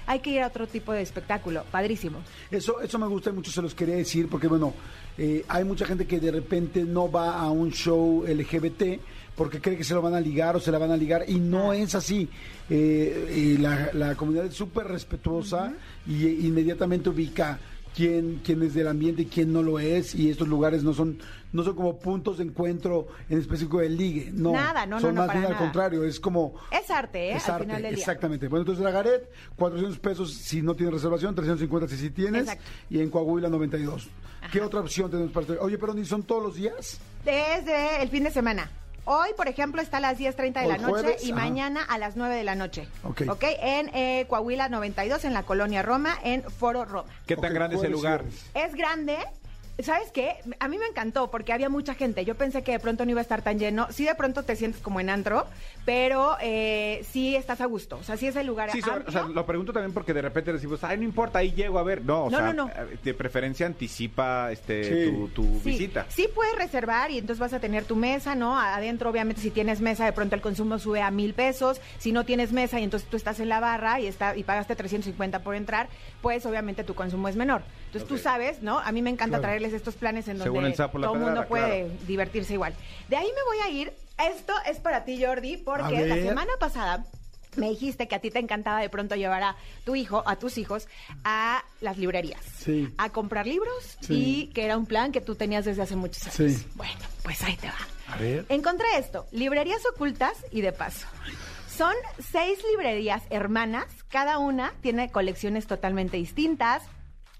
hay que ir a otro tipo de espectáculo. Padrísimo. Eso, eso me gusta y mucho se los quería decir porque, bueno, eh, hay mucha gente que de repente no va a un show LGBT porque cree que se lo van a ligar o se la van a ligar y no es así. Eh, y la, la comunidad es súper respetuosa y eh, inmediatamente ubica quién, quién es del ambiente y quién no lo es y estos lugares no son no son como puntos de encuentro en específico del ligue, no. Nada, no, son no, más para bien al nada. contrario, es como Es arte, ¿eh? es Al arte, final del día. exactamente. Bueno, entonces Dragaret, 400 pesos si no tienes reservación, 350 si sí tienes, Exacto. y en Coahuila 92. ¿Qué otra opción tenemos para? Oye, pero ni son todos los días. Desde el fin de semana. Hoy, por ejemplo, está a las 10.30 de Hoy la noche jueves, y ajá. mañana a las 9 de la noche. Ok. En eh, Coahuila 92, en la colonia Roma, en Foro Roma. ¿Qué tan grande es el lugar? Es grande, ¿Sabes qué? A mí me encantó porque había mucha gente. Yo pensé que de pronto no iba a estar tan lleno. Sí, de pronto te sientes como en antro, pero eh, sí estás a gusto. O sea, sí es el lugar Sí, o sea, lo pregunto también porque de repente decimos, ay, no importa, ahí llego a ver. No, o No, sea, no, no. eh, de preferencia anticipa este Sí. tu, tu Sí, visita. Sí puedes reservar y entonces vas a tener tu mesa, ¿no? Adentro, obviamente, si tienes mesa, de pronto el consumo sube a mil pesos. Si no tienes mesa y entonces tú estás en la barra y está y pagaste 350 por entrar, pues obviamente tu consumo es menor. Entonces tú sabes, ¿no? A mí me encanta Claro. traerles estos planes en Según donde el sapo, la todo el mundo puede claro. divertirse igual. De ahí me voy a ir. Esto es para ti, Jordi, porque la semana pasada me dijiste que a ti te encantaba de pronto llevar a tu hijo, a tus hijos, a las librerías. Sí. A comprar libros Sí. y que era un plan que tú tenías desde hace muchos años. Sí. Bueno, pues ahí te va. A ver. Encontré esto, librerías ocultas y de paso. Son seis librerías hermanas, cada una tiene colecciones totalmente distintas,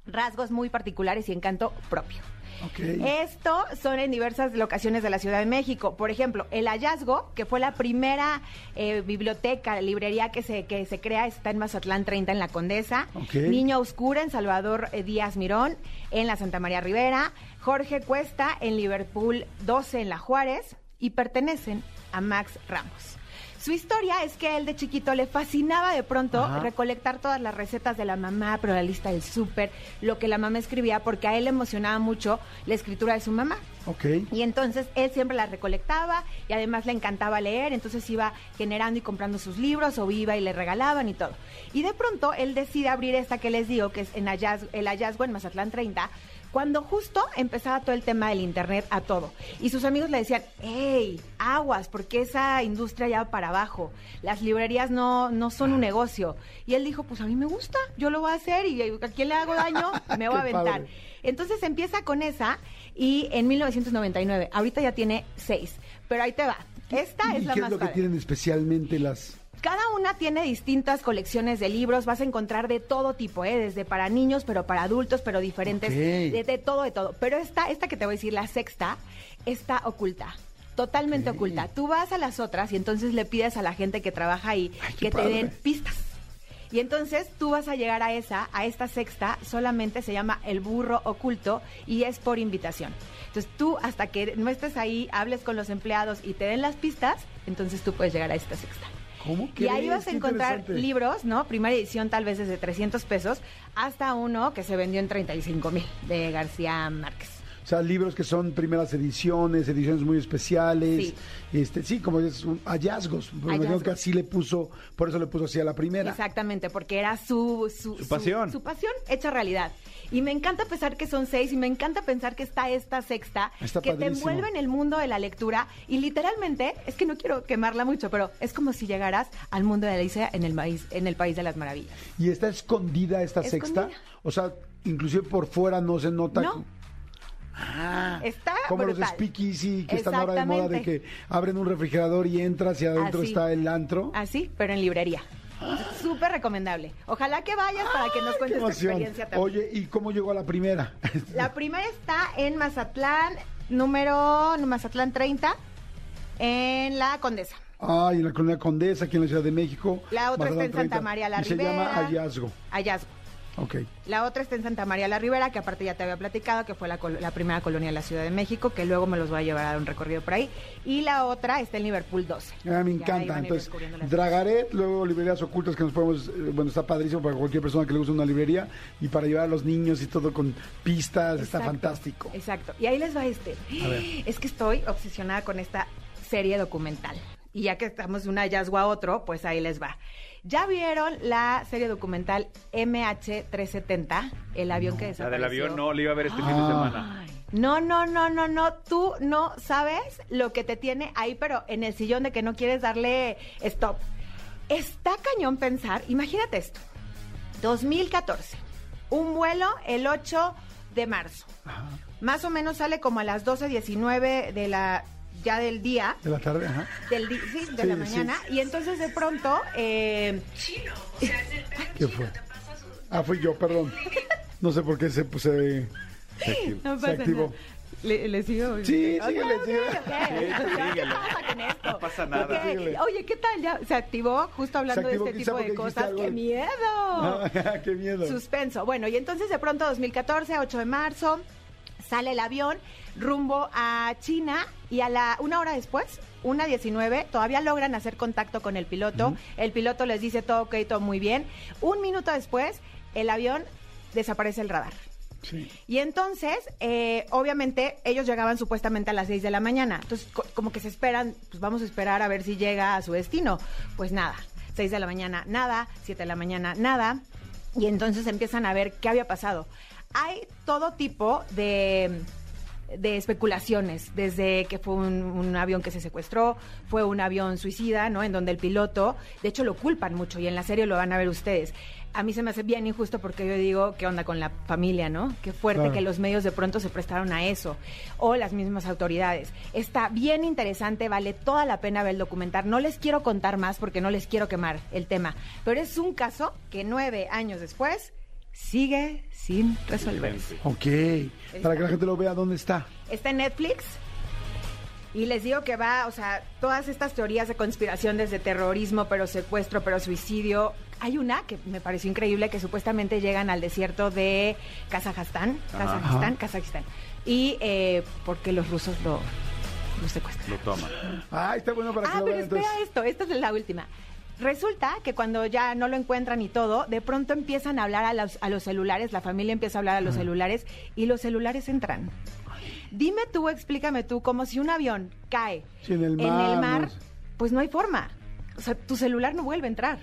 rasgos muy particulares y encanto propio. Ok. Esto son en diversas locaciones de la Ciudad de México. Por ejemplo, El Hallazgo, que fue la primera eh, biblioteca, librería que se, que se crea, está en Mazatlán 30 en La Condesa. Ok. Niño Oscura en Salvador eh, Díaz Mirón, en la Santa María Rivera. Jorge Cuesta en Liverpool 12 en La Juárez. Y pertenecen a Max Ramos. Su historia es que a él de chiquito le fascinaba de pronto Ajá. recolectar todas las recetas de la mamá, pero la lista del súper, lo que la mamá escribía, porque a él le emocionaba mucho la escritura de su mamá. Ok. Y entonces él siempre las recolectaba y además le encantaba leer, entonces iba generando y comprando sus libros o iba y le regalaban y todo. Y de pronto él decide abrir esta que les digo, que es en hallazgo, el hallazgo en Mazatlán 30, cuando justo empezaba todo el tema del internet a todo. Y sus amigos le decían, hey, aguas, porque esa industria ya va para abajo. Las librerías no, no son un negocio. Y él dijo, pues a mí me gusta, yo lo voy a hacer y a quién le hago daño, me voy a aventar. padre. Entonces empieza con esa y en 1999, ahorita ya tiene seis, pero ahí te va. Esta ¿Y es la qué más es lo que tienen especialmente las... Cada una tiene distintas colecciones de libros, vas a encontrar de todo tipo, ¿eh? desde para niños, pero para adultos, pero diferentes, de, de todo, de todo. Pero esta, esta que te voy a decir, la sexta, está oculta. Totalmente oculta. Tú vas a las otras y entonces le pides a la gente que trabaja ahí Ay, que te den pistas. Y entonces tú vas a llegar a esa, a esta sexta, solamente se llama El Burro Oculto y es por invitación. Entonces tú hasta que no estés ahí, hables con los empleados y te den las pistas, entonces tú puedes llegar a esta sexta. ¿Cómo Y ahí vas a encontrar libros, ¿no? Primera edición tal vez desde 300 pesos hasta uno que se vendió en 35 mil de García Márquez. O sea, libros que son primeras ediciones, ediciones muy especiales. Sí. Este, sí, como es un hallazgos. Me imagino que así le puso, por eso le puso así a la primera. Exactamente, porque era su, su, Su pasión. Su, pasión hecha realidad. Y me encanta pensar que son seis y me encanta pensar que está esta sexta Está que te envuelve en el mundo de la lectura y literalmente, es que no quiero quemarla mucho, pero es como si llegaras al mundo de Alicia en el país, en el país de las maravillas. Y está escondida esta Escondida. sexta. O sea, inclusive por fuera no se nota. No. Ah, Está como los brutal. speakeasy que están ahora de moda de que abren un refrigerador y entras y adentro Así. está el antro. Así, pero en librería. Súper recomendable. Ojalá que vayas para que nos ¡Qué cuentes tu experiencia también. Oye, ¿y cómo llegó a la primera? La primera está en Mazatlán, número Mazatlán 30, en la Condesa. Ay, en la colonia Condesa, aquí en la Ciudad de México. La otra está en Santa 30, María la y Ribera. se llama Hallazgo. Hallazgo. La otra está en Santa María la Ribera, que aparte ya te había platicado, que fue la, col- la primera colonia de la Ciudad de México, que luego me los voy a llevar a un recorrido por ahí. Y la otra está en Liverpool 12. Ah, me encanta. Entonces, Dragaret, luego librerías ocultas que nos podemos. eh, Bueno, está padrísimo para cualquier persona que le guste una librería y para llevar a los niños y todo con pistas. Está fantástico. Exacto. Y ahí les va este. A ver. Es que estoy obsesionada con esta serie documental. Y ya que estamos de un hallazgo a otro, pues ahí les va. ¿Ya vieron la serie documental MH370? El avión que La desapareció. del avión no, la iba a ver este fin de semana. No, no, no, no, no. Tú no sabes lo que te tiene ahí, pero en el sillón de que no quieres darle stop. Está cañón pensar, imagínate esto. 2014. Un vuelo el 8 de marzo. Más o menos sale como a las 12.19 de la ya del día. De la tarde, ajá. Del sí, de Sí, la sí. mañana. Y entonces de pronto eh, ¿Qué fue? Ah, fui yo, perdón. No sé por qué se puse. no Se pasa activó. nada. Le, le sigo. Sí, síguele, ok, síguele. ok. ¿Qué síguele. pasa con esto? No pasa nada. Oye, ¿qué tal? Ya se activó justo hablando Se activó, de este tipo de cosas. ¡Qué miedo! Ah, ¡Qué miedo! Suspenso. Bueno, y entonces de pronto 2014, 8 de marzo, Sale el avión rumbo a China y a la una hora después, una 19, todavía logran hacer contacto con el piloto. El piloto les dice todo ok, todo muy bien. Un minuto después, el avión desaparece el radar. Sí. Y entonces, eh, obviamente, ellos llegaban supuestamente a las 6 de la mañana. Entonces, co- como que se esperan, pues vamos a esperar a ver si llega a su destino. Pues nada, 6 de la mañana, nada, 7 de la mañana, nada. Y entonces empiezan a ver qué había pasado. Hay todo tipo de de especulaciones, desde que fue un, un avión que se secuestró, fue un avión suicida, ¿no? En donde el piloto, de hecho lo culpan mucho y en la serie lo van a ver ustedes. A mí se me hace bien injusto porque yo digo, ¿qué onda con la familia, no? Qué fuerte Claro. que los medios de pronto se prestaron a eso, o las mismas autoridades. Está bien interesante, vale toda la pena ver el documental. No les quiero contar más porque no les quiero quemar el tema, pero es un caso que nueve años después sigue sin resolverse. Ok. Para que la gente lo vea, ¿dónde está? Está en Netflix. Y les digo que va, o sea, todas estas teorías de conspiración desde terrorismo, pero secuestro, pero suicidio. Hay una que me pareció increíble que supuestamente llegan al desierto de Kazajstán, Kazajistán, Ajá. Kazajistán. Y eh, porque los rusos lo, lo secuestran. Lo toman. Ah, está bueno para que Ah, lo pero vean espera entonces. esto, esta es la última. Resulta que cuando ya no lo encuentran y todo, de pronto empiezan a hablar a los, a los celulares, la familia empieza a hablar a los celulares y los celulares entran. Dime tú, explícame tú, como si un avión cae en el mar, pues no hay forma. O sea, tu celular no vuelve a entrar.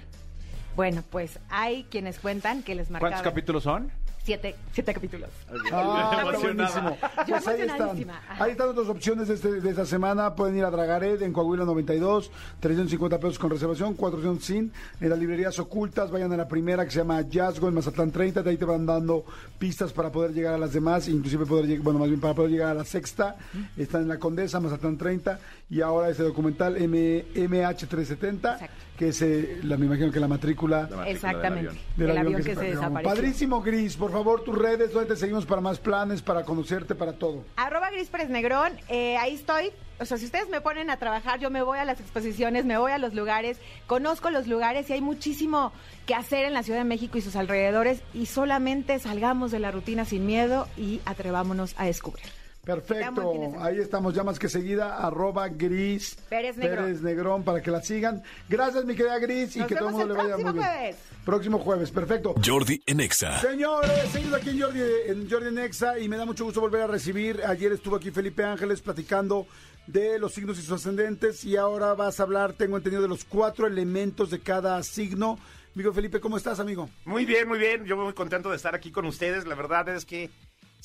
Bueno, pues hay quienes cuentan que les marcaban ¿Cuántos capítulos son? Siete, siete capítulos. Ah, buenísimo. Yo Pues ahí están. emocionadísima. Ajá. Ahí están otras opciones de, este- de esta semana. Pueden ir a Dragaret en Coahuila 92, 350 pesos con reservación, 400 sin. En las librerías ocultas, vayan a la primera que se llama Hallazgo en Mazatlán 30. De ahí te van dando pistas para poder llegar a las demás, inclusive poder lleg- bueno, más bien para poder llegar a la sexta. Están en la Condesa, Mazatlán 30. Y ahora este documental M- MH370, Exacto. Que es, eh, la, me imagino que la matrícula. La matrícula Exactamente. del del el avión que, se desapareció. Padrísimo, Gris. Por favor, tus redes, donde te seguimos para más planes, para conocerte, para todo. Arroba Gris Pérez Negrón, eh, ahí estoy. O sea, si ustedes me ponen a trabajar, yo me voy a las exposiciones, me voy a los lugares, conozco los lugares y hay muchísimo que hacer en la Ciudad de México y sus alrededores y solamente salgamos de la rutina sin miedo y atrevámonos a descubrir. Perfecto, ahí estamos ya más que seguida, arroba gris Pérez Negrón. Negrón, para que la sigan. Gracias, mi querida Gris, y Nos que todo el mundo le vaya muy bien. jueves. Próximo jueves, perfecto. Jordi en Exa. Señores, seguimos aquí en Jordi, en Jordi Nexa y me da mucho gusto volver a recibir. Ayer estuvo aquí Felipe Ángeles platicando de los signos y sus ascendentes y ahora vas a hablar, tengo entendido, de los cuatro elementos de cada signo. Amigo Felipe, ¿cómo estás, amigo? Muy bien, muy bien. Yo muy contento de estar aquí con ustedes. La verdad es que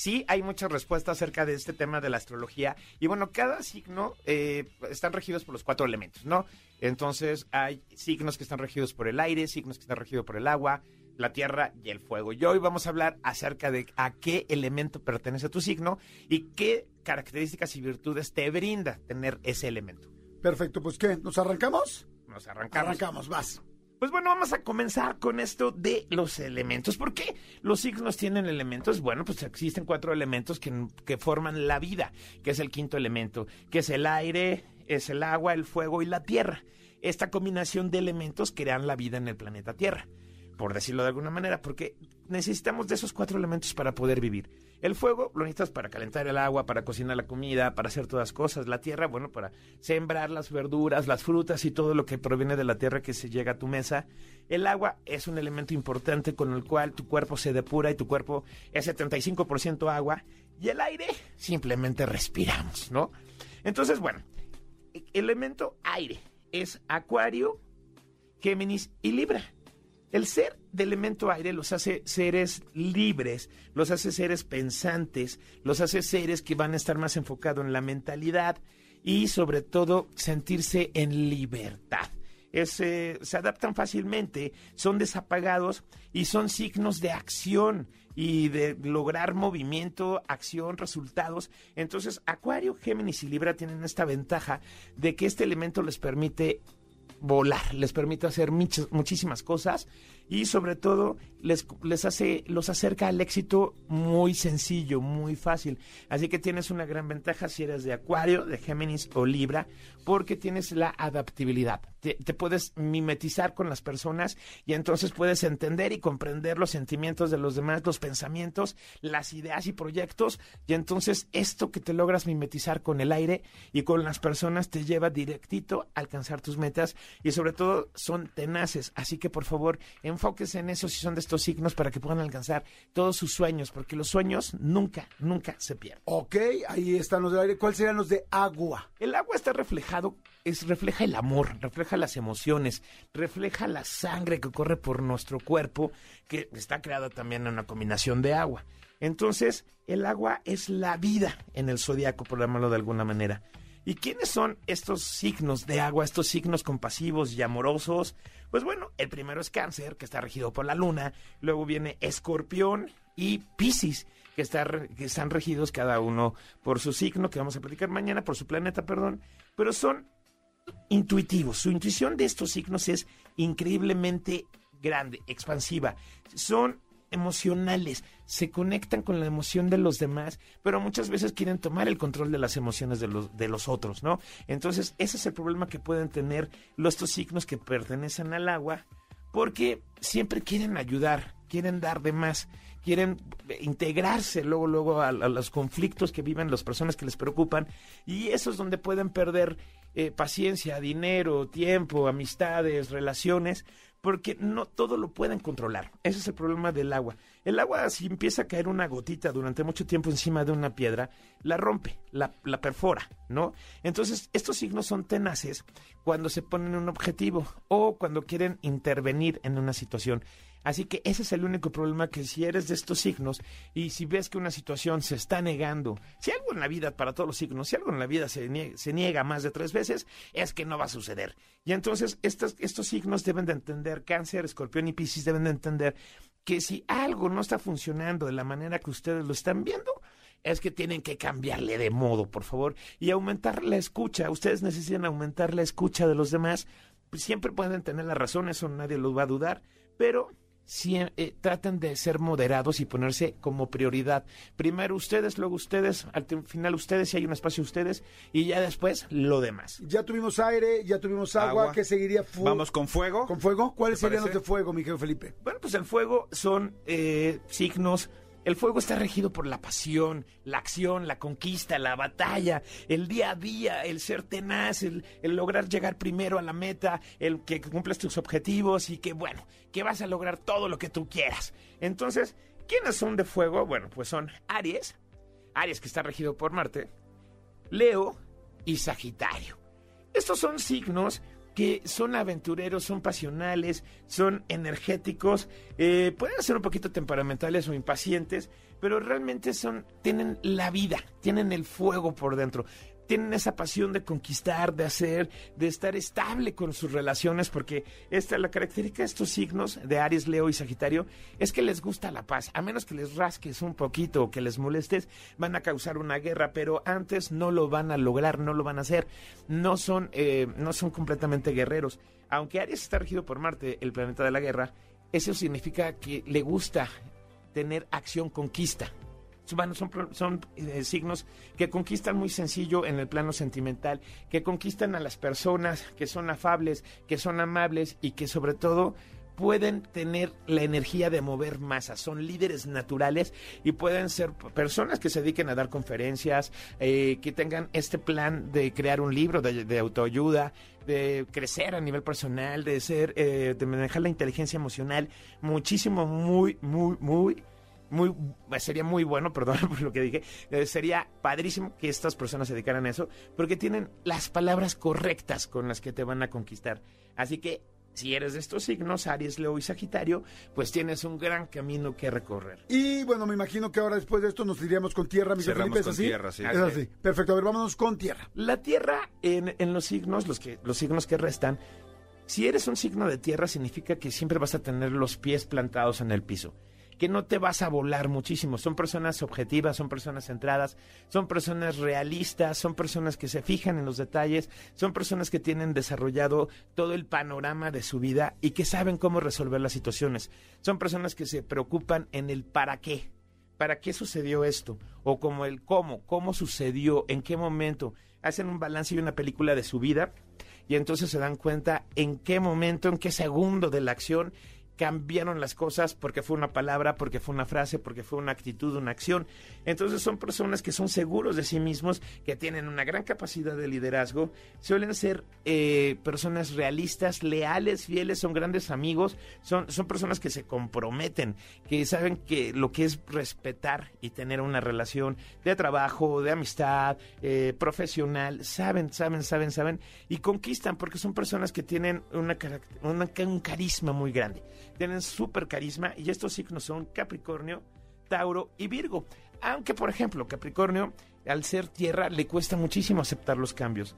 sí hay muchas respuestas acerca de este tema de la astrología. Y bueno, cada signo eh, están regidos por los cuatro elementos, ¿no? Entonces hay signos que están regidos por el aire, signos que están regidos por el agua, la tierra y el fuego. Y hoy vamos a hablar acerca de a qué elemento pertenece tu signo y qué características y virtudes te brinda tener ese elemento. Perfecto, pues ¿qué? ¿Nos arrancamos? Nos arrancamos. Arrancamos, vas. Pues bueno, vamos a comenzar con esto de los elementos. ¿Por qué los signos tienen elementos? Bueno, pues existen cuatro elementos que, que forman la vida, que es el quinto elemento, que es el aire, es el agua, el fuego y la tierra. Esta combinación de elementos crean la vida en el planeta Tierra, por decirlo de alguna manera, porque necesitamos de esos cuatro elementos para poder vivir. El fuego lo necesitas para calentar el agua, para cocinar la comida, para hacer todas cosas. La tierra, bueno, para sembrar las verduras, las frutas y todo lo que proviene de la tierra que se llega a tu mesa. El agua es un elemento importante con el cual tu cuerpo se depura y tu cuerpo es 75% agua. Y el aire, simplemente respiramos, ¿no? Entonces, bueno, elemento aire es Acuario, Géminis y Libra. El ser de elemento aire los hace seres libres, los hace seres pensantes, los hace seres que van a estar más enfocados en la mentalidad y sobre todo sentirse en libertad. Es, eh, se adaptan fácilmente, son desapagados y son signos de acción y de lograr movimiento, acción, resultados. Entonces, Acuario, Géminis y Libra tienen esta ventaja de que este elemento les permite volar, les permite hacer muchas- muchísimas cosas y sobre todo les, les hace, los acerca al éxito muy sencillo, muy fácil. Así que tienes una gran ventaja si eres de Acuario, de Géminis o Libra, porque tienes la adaptabilidad. Te, puedes mimetizar con las personas y entonces puedes entender y comprender los sentimientos de los demás, los pensamientos, las ideas y proyectos. Y entonces esto que te logras mimetizar con el aire y con las personas te lleva directito a alcanzar tus metas y sobre todo son tenaces. Así que por favor, enfóquese en eso si son de estos signos para que puedan alcanzar todos sus sueños, porque los sueños nunca, nunca se pierden. Ok, ahí están los de aire. ¿Cuáles serían los de agua? El agua está reflejado, es, refleja el amor, refleja las emociones, refleja la sangre que corre por nuestro cuerpo, que está creada también en una combinación de agua. Entonces, el agua es la vida en el zodiaco, por llamarlo de alguna manera. ¿Y quiénes son estos signos de agua, estos signos compasivos y amorosos? Pues bueno, el primero es cáncer, que está regido por la luna, luego viene escorpión y piscis, que, que están regidos cada uno por su signo, que vamos a platicar mañana, por su planeta, perdón, pero son intuitivos. Su intuición de estos signos es increíblemente grande, expansiva. Son emocionales, se conectan con la emoción de los demás, pero muchas veces quieren tomar el control de las emociones de los, de los otros, ¿no? Entonces, ese es el problema que pueden tener los estos signos que pertenecen al agua, porque siempre quieren ayudar, quieren dar de más, quieren integrarse luego, luego a, a los conflictos que viven las personas que les preocupan, y eso es donde pueden perder eh, paciencia, dinero, tiempo, amistades, relaciones, porque no todo lo pueden controlar. Ese es el problema del agua. El agua, si empieza a caer una gotita durante mucho tiempo encima de una piedra, la rompe, la, la perfora, ¿no? Entonces, estos signos son tenaces cuando se ponen un objetivo o cuando quieren intervenir en una situación. Así que ese es el único problema que si eres de estos signos y si ves que una situación se está negando, si algo en la vida, para todos los signos, si algo en la vida se niega, se niega más de tres veces, es que no va a suceder. Y entonces estos, estos signos deben de entender, cáncer, escorpión y piscis deben de entender que si algo no está funcionando de la manera que ustedes lo están viendo, es que tienen que cambiarle de modo, por favor, y aumentar la escucha. Ustedes necesitan aumentar la escucha de los demás. Siempre pueden tener la razón, eso nadie lo va a dudar, pero si, eh, traten de ser moderados y ponerse como prioridad. Primero ustedes, luego ustedes, al final ustedes, si hay un espacio ustedes, y ya después lo demás. Ya tuvimos aire, ya tuvimos agua, Agua. ¿qué seguiría? Fu- Vamos con fuego. ¿Con fuego? ¿Cuáles ¿Te serían los de fuego, mi querido Felipe? Bueno, pues el fuego son eh, signos. El fuego está regido por la pasión, la acción, la conquista, la batalla, el día a día, el ser tenaz, el, lograr llegar primero a la meta, el que cumples tus objetivos y que, bueno, que vas a lograr todo lo que tú quieras. Entonces, ¿quiénes son de fuego? Bueno, pues son Aries, Aries que está regido por Marte, Leo y Sagitario. Estos son signos que son aventureros, son pasionales, son energéticos, eh, pueden ser un poquito temperamentales o impacientes, pero realmente son, tienen la vida, tienen el fuego por dentro, tienen esa pasión de conquistar, de hacer, de estar estable con sus relaciones, porque esta la característica de estos signos de Aries, Leo y Sagitario es que les gusta la paz, a menos que les rasques un poquito o que les molestes, van a causar una guerra, pero antes no lo van a lograr, no lo van a hacer, no son, eh, no son completamente guerreros. Aunque Aries está regido por Marte, el planeta de la guerra, eso significa que le gusta tener acción conquista. Bueno, son, son eh, signos que conquistan muy sencillo en el plano sentimental, que conquistan a las personas, que son afables, que son amables y que sobre todo pueden tener la energía de mover masas, son líderes naturales y pueden ser personas que se dediquen a dar conferencias, eh, que tengan este plan de crear un libro de, de autoayuda, de crecer a nivel personal, de ser, eh, de manejar la inteligencia emocional, muchísimo, muy, muy, muy muy sería muy bueno, perdón por lo que dije, eh, sería padrísimo que estas personas se dedicaran a eso, porque tienen las palabras correctas con las que te van a conquistar. Así que si eres de estos signos, Aries, Leo y Sagitario, pues tienes un gran camino que recorrer. Y bueno, me imagino que ahora después de esto nos iríamos con tierra, mi Felipe, ¿es con así? tierra, sí. Es así. Perfecto, a ver, vámonos con tierra. La tierra en, en los signos, los que los signos que restan, si eres un signo de tierra significa que siempre vas a tener los pies plantados en el piso. Que no te vas a volar muchísimo. Son personas objetivas, son personas centradas, son personas realistas, son personas que se fijan en los detalles, son personas que tienen desarrollado todo el panorama de su vida y que saben cómo resolver las situaciones. Son personas que se preocupan en el para qué. ¿Para qué sucedió esto? O como el cómo, cómo sucedió, en qué momento. Hacen un balance y una película de su vida y entonces se dan cuenta en qué momento, en qué segundo de la acción cambiaron las cosas porque fue una palabra, porque fue una frase, porque fue una actitud, una acción. Entonces son personas que son seguros de sí mismos, que tienen una gran capacidad de liderazgo, suelen ser eh, personas realistas, leales, fieles, son grandes amigos, son, son personas que se comprometen, que saben que lo que es respetar y tener una relación de trabajo, de amistad, eh, profesional, saben, saben, saben, saben, y conquistan porque son personas que tienen una, una un carisma muy grande tienen súper carisma y estos signos son Capricornio, Tauro y Virgo. Aunque, por ejemplo, Capricornio, al ser tierra, le cuesta muchísimo aceptar los cambios.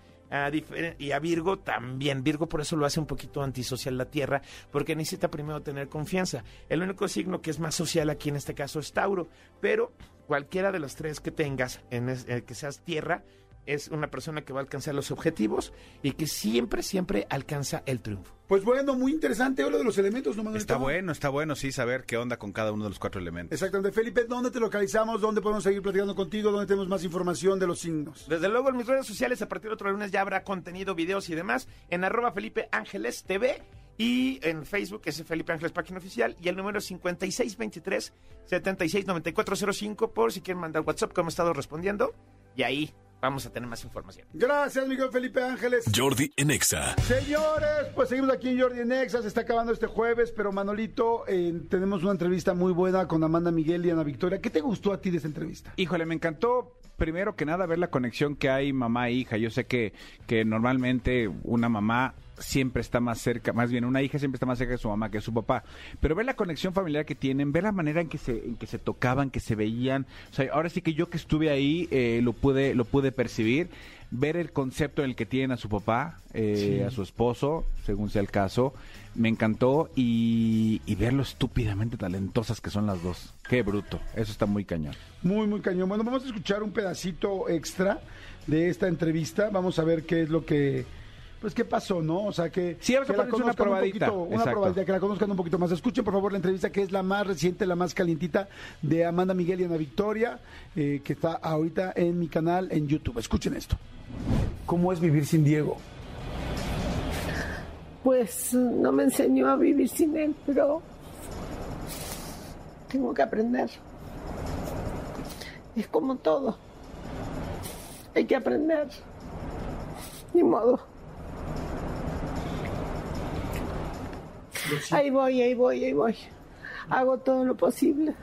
y a Virgo también. Virgo por eso lo hace un poquito antisocial la Tierra, porque necesita primero tener confianza. El único signo que es más social aquí en este caso es Tauro, pero cualquiera de los tres que tengas, en eh, que seas Tierra, es una persona que va a alcanzar los objetivos y que siempre, siempre alcanza el triunfo. Pues bueno, muy interesante lo de los elementos, ¿no, Está bueno, está bueno, sí, saber qué onda con cada uno de los cuatro elementos. Exactamente. Felipe, ¿dónde te localizamos? ¿Dónde podemos seguir platicando contigo? ¿Dónde tenemos más información de los signos? Desde luego en mis redes sociales, a partir de otro lunes ya habrá contenido, videos y demás, en arroba Felipe Ángeles TV y en Facebook es Felipe Ángeles Página Oficial y el número es 5623 769405 por si quieren mandar WhatsApp como he estado respondiendo y ahí vamos a tener más información. Gracias, Miguel Felipe Ángeles. Jordi Enexa. Señores, pues seguimos aquí en Jordi Enexa. Se está acabando este jueves, pero Manolito, eh, tenemos una entrevista muy buena con Amanda Miguel y Ana Victoria. ¿Qué te gustó a ti de esa entrevista? Híjole, me encantó primero que nada ver la conexión que hay mamá e hija. Yo sé que, que normalmente una mamá siempre está más cerca, más bien una hija siempre está más cerca de su mamá que de su papá, pero ver la conexión familiar que tienen, ver la manera en que se, en que se tocaban, que se veían, o sea, ahora sí que yo que estuve ahí eh, lo pude, lo pude percibir, ver el concepto en el que tienen a su papá, eh, a su esposo, según sea el caso, me encantó. Y, y, ver lo estúpidamente talentosas que son las dos. Qué bruto, eso está muy cañón. Muy, muy cañón. Bueno, vamos a escuchar un pedacito extra de esta entrevista, vamos a ver qué es lo que pues qué pasó, ¿no? O sea, que, sí, que la una probadita. Un poquito, una probadita, que la conozcan un poquito más. Escuchen, por favor, la entrevista que es la más reciente, la más calientita de Amanda Miguel y Ana Victoria, eh, que está ahorita en mi canal en YouTube. Escuchen esto. ¿Cómo es vivir sin Diego? Pues no me enseñó a vivir sin él, pero tengo que aprender. Es como todo. Hay que aprender. Ni modo. Ahí voy, ahí voy, ahí voy. Hago todo lo posible.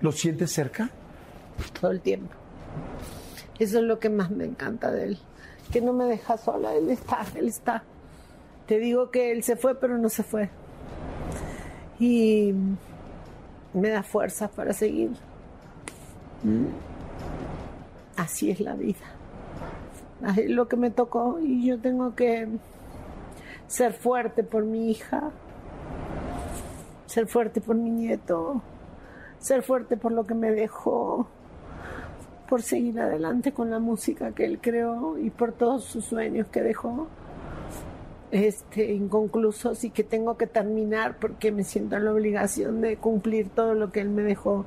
¿Lo sientes cerca? Todo el tiempo. Eso es lo que más me encanta de él. Que no me deja sola, él está, él está. Te digo que él se fue, pero no se fue. Y me da fuerza para seguir. Mm. Así es la vida. Así es lo que me tocó y yo tengo que ser fuerte por mi hija, ser fuerte por mi nieto, ser fuerte por lo que me dejó, por seguir adelante con la música que él creó y por todos sus sueños que dejó este, inconclusos y que tengo que terminar porque me siento en la obligación de cumplir todo lo que él me dejó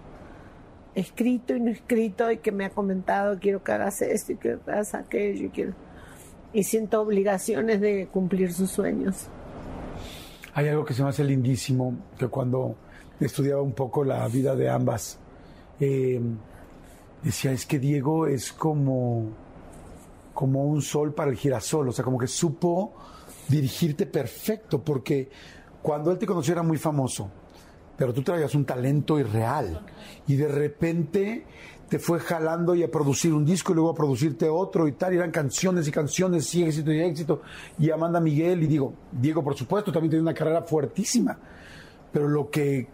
escrito y no escrito y que me ha comentado quiero que hagas esto y quiero que hagas aquello y quiero y siento obligaciones de cumplir sus sueños. Hay algo que se me hace lindísimo, que cuando estudiaba un poco la vida de ambas, eh, decía, es que Diego es como, como un sol para el girasol, o sea, como que supo dirigirte perfecto, porque cuando él te conoció era muy famoso, pero tú traías un talento irreal y de repente te fue jalando y a producir un disco y luego a producirte otro y tal, y eran canciones y canciones y éxito y éxito. Y Amanda Miguel, y digo, Diego por supuesto, también tiene una carrera fuertísima, pero lo que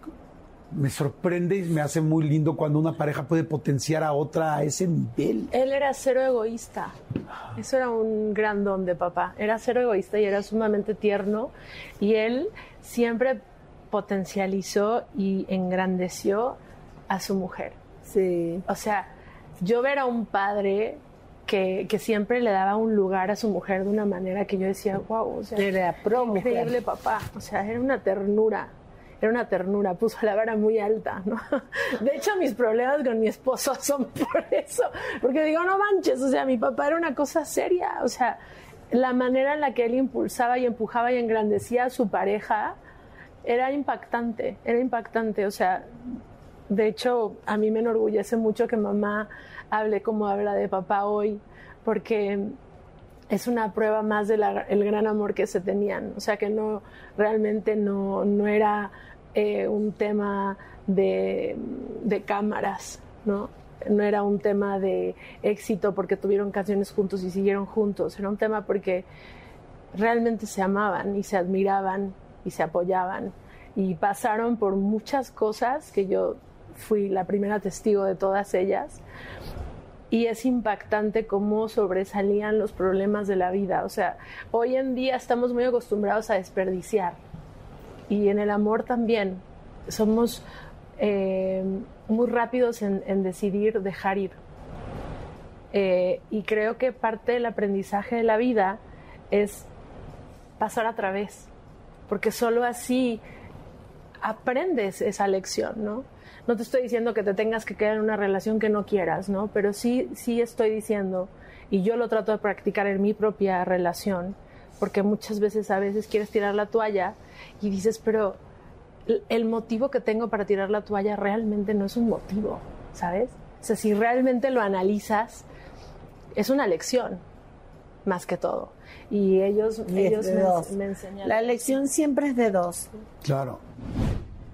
me sorprende y me hace muy lindo cuando una pareja puede potenciar a otra a ese nivel. Él era cero egoísta. Eso era un gran don de papá. Era cero egoísta y era sumamente tierno. Y él siempre potencializó y engrandeció a su mujer. Sí. O sea, yo ver a un padre que, que siempre le daba un lugar a su mujer de una manera que yo decía, wow, o sea, Era pro increíble papá. O sea, era una ternura. Era una ternura, puso la vara muy alta, ¿no? De hecho, mis problemas con mi esposo son por eso. Porque digo, no manches, o sea, mi papá era una cosa seria. O sea, la manera en la que él impulsaba y empujaba y engrandecía a su pareja era impactante, era impactante. O sea, de hecho, a mí me enorgullece mucho que mamá hable como habla de papá hoy, porque es una prueba más del gran amor que se tenían. O sea, que no, realmente no, no era eh, un tema de, de cámaras, ¿no? No era un tema de éxito porque tuvieron canciones juntos y siguieron juntos. Era un tema porque realmente se amaban y se admiraban y se apoyaban. Y pasaron por muchas cosas que yo fui la primera testigo de todas ellas. Y es impactante cómo sobresalían los problemas de la vida. O sea, hoy en día estamos muy acostumbrados a desperdiciar. Y en el amor también. Somos eh, muy rápidos en, decidir dejar ir. Eh, y creo que parte del aprendizaje de la vida es pasar a través. Porque solo así aprendes esa lección, ¿no? No te estoy diciendo que te tengas que quedar en una relación que no quieras, ¿no? Pero sí, sí estoy diciendo, y yo lo trato de practicar en mi propia relación, porque muchas veces a veces quieres tirar la toalla y dices, pero el motivo que tengo para tirar la toalla realmente no es un motivo, ¿sabes? O sea, si realmente lo analizas, es una lección, más que todo. Y ellos, Y ellos me, dos. me enseñaron. La lección siempre es de dos. Claro.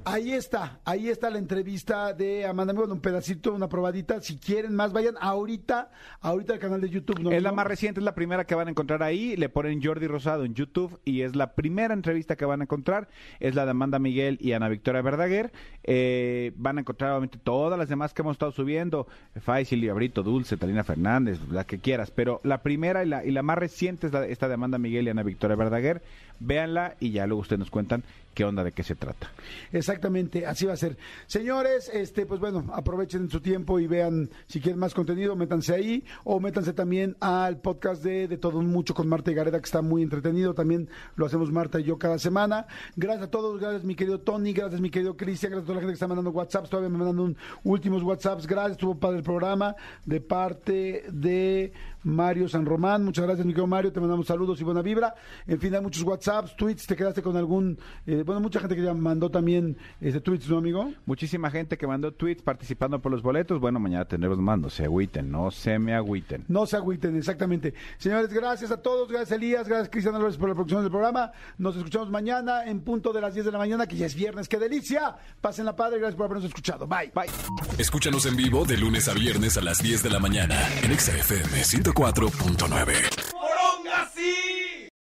Ahí está, ahí está la entrevista de Amanda. Bueno, un pedacito, una probadita. Si quieren más, vayan ahorita, ahorita al canal de YouTube. ¿no? Es la más reciente, es la primera que van a encontrar ahí. Le ponen Jordi Rosado en YouTube y es la primera entrevista que van a encontrar. Es la de Amanda Miguel y Ana Victoria Verdaguer. Eh, van a encontrar obviamente todas las demás que hemos estado subiendo. Faisy, Liabrito, Dulce, Talina Fernández, la que quieras. Pero la primera y la, y la más reciente es la, esta de Amanda Miguel y Ana Victoria Verdaguer. Véanla y ya luego ustedes nos cuentan qué onda, de qué se trata. Exactamente, así va a ser. Señores, este, pues bueno, aprovechen su tiempo y vean si quieren más contenido, métanse ahí o métanse también al podcast de, de Todo Mucho con Marta y Gareda, que está muy entretenido. También lo hacemos Marta y yo cada semana. Gracias a todos, gracias mi querido Tony, gracias mi querido Cristian, gracias a toda la gente que está mandando WhatsApps, todavía me mandan un, últimos WhatsApps. Gracias, estuvo padre el programa de parte de Mario San Román. Muchas gracias, mi querido Mario. Te mandamos saludos y buena vibra. En fin, hay muchos WhatsApps, tweets. ¿Te quedaste con algún.? Eh, bueno, mucha gente que ya mandó también este, tweets, ¿no, amigo? Muchísima gente que mandó tweets participando por los boletos. Bueno, mañana tendremos más. No se agüiten, no se me agüiten. No se agüiten, exactamente. Señores, gracias a todos. Gracias, Elías. Gracias, Cristian Álvarez, por la producción del programa. Nos escuchamos mañana en punto de las 10 de la mañana, que ya es viernes. ¡Qué delicia! Pasen la padre. Gracias por habernos escuchado. Bye. Bye. Escúchanos en vivo de lunes a viernes a las 10 de la mañana en XFM 104. 94.9.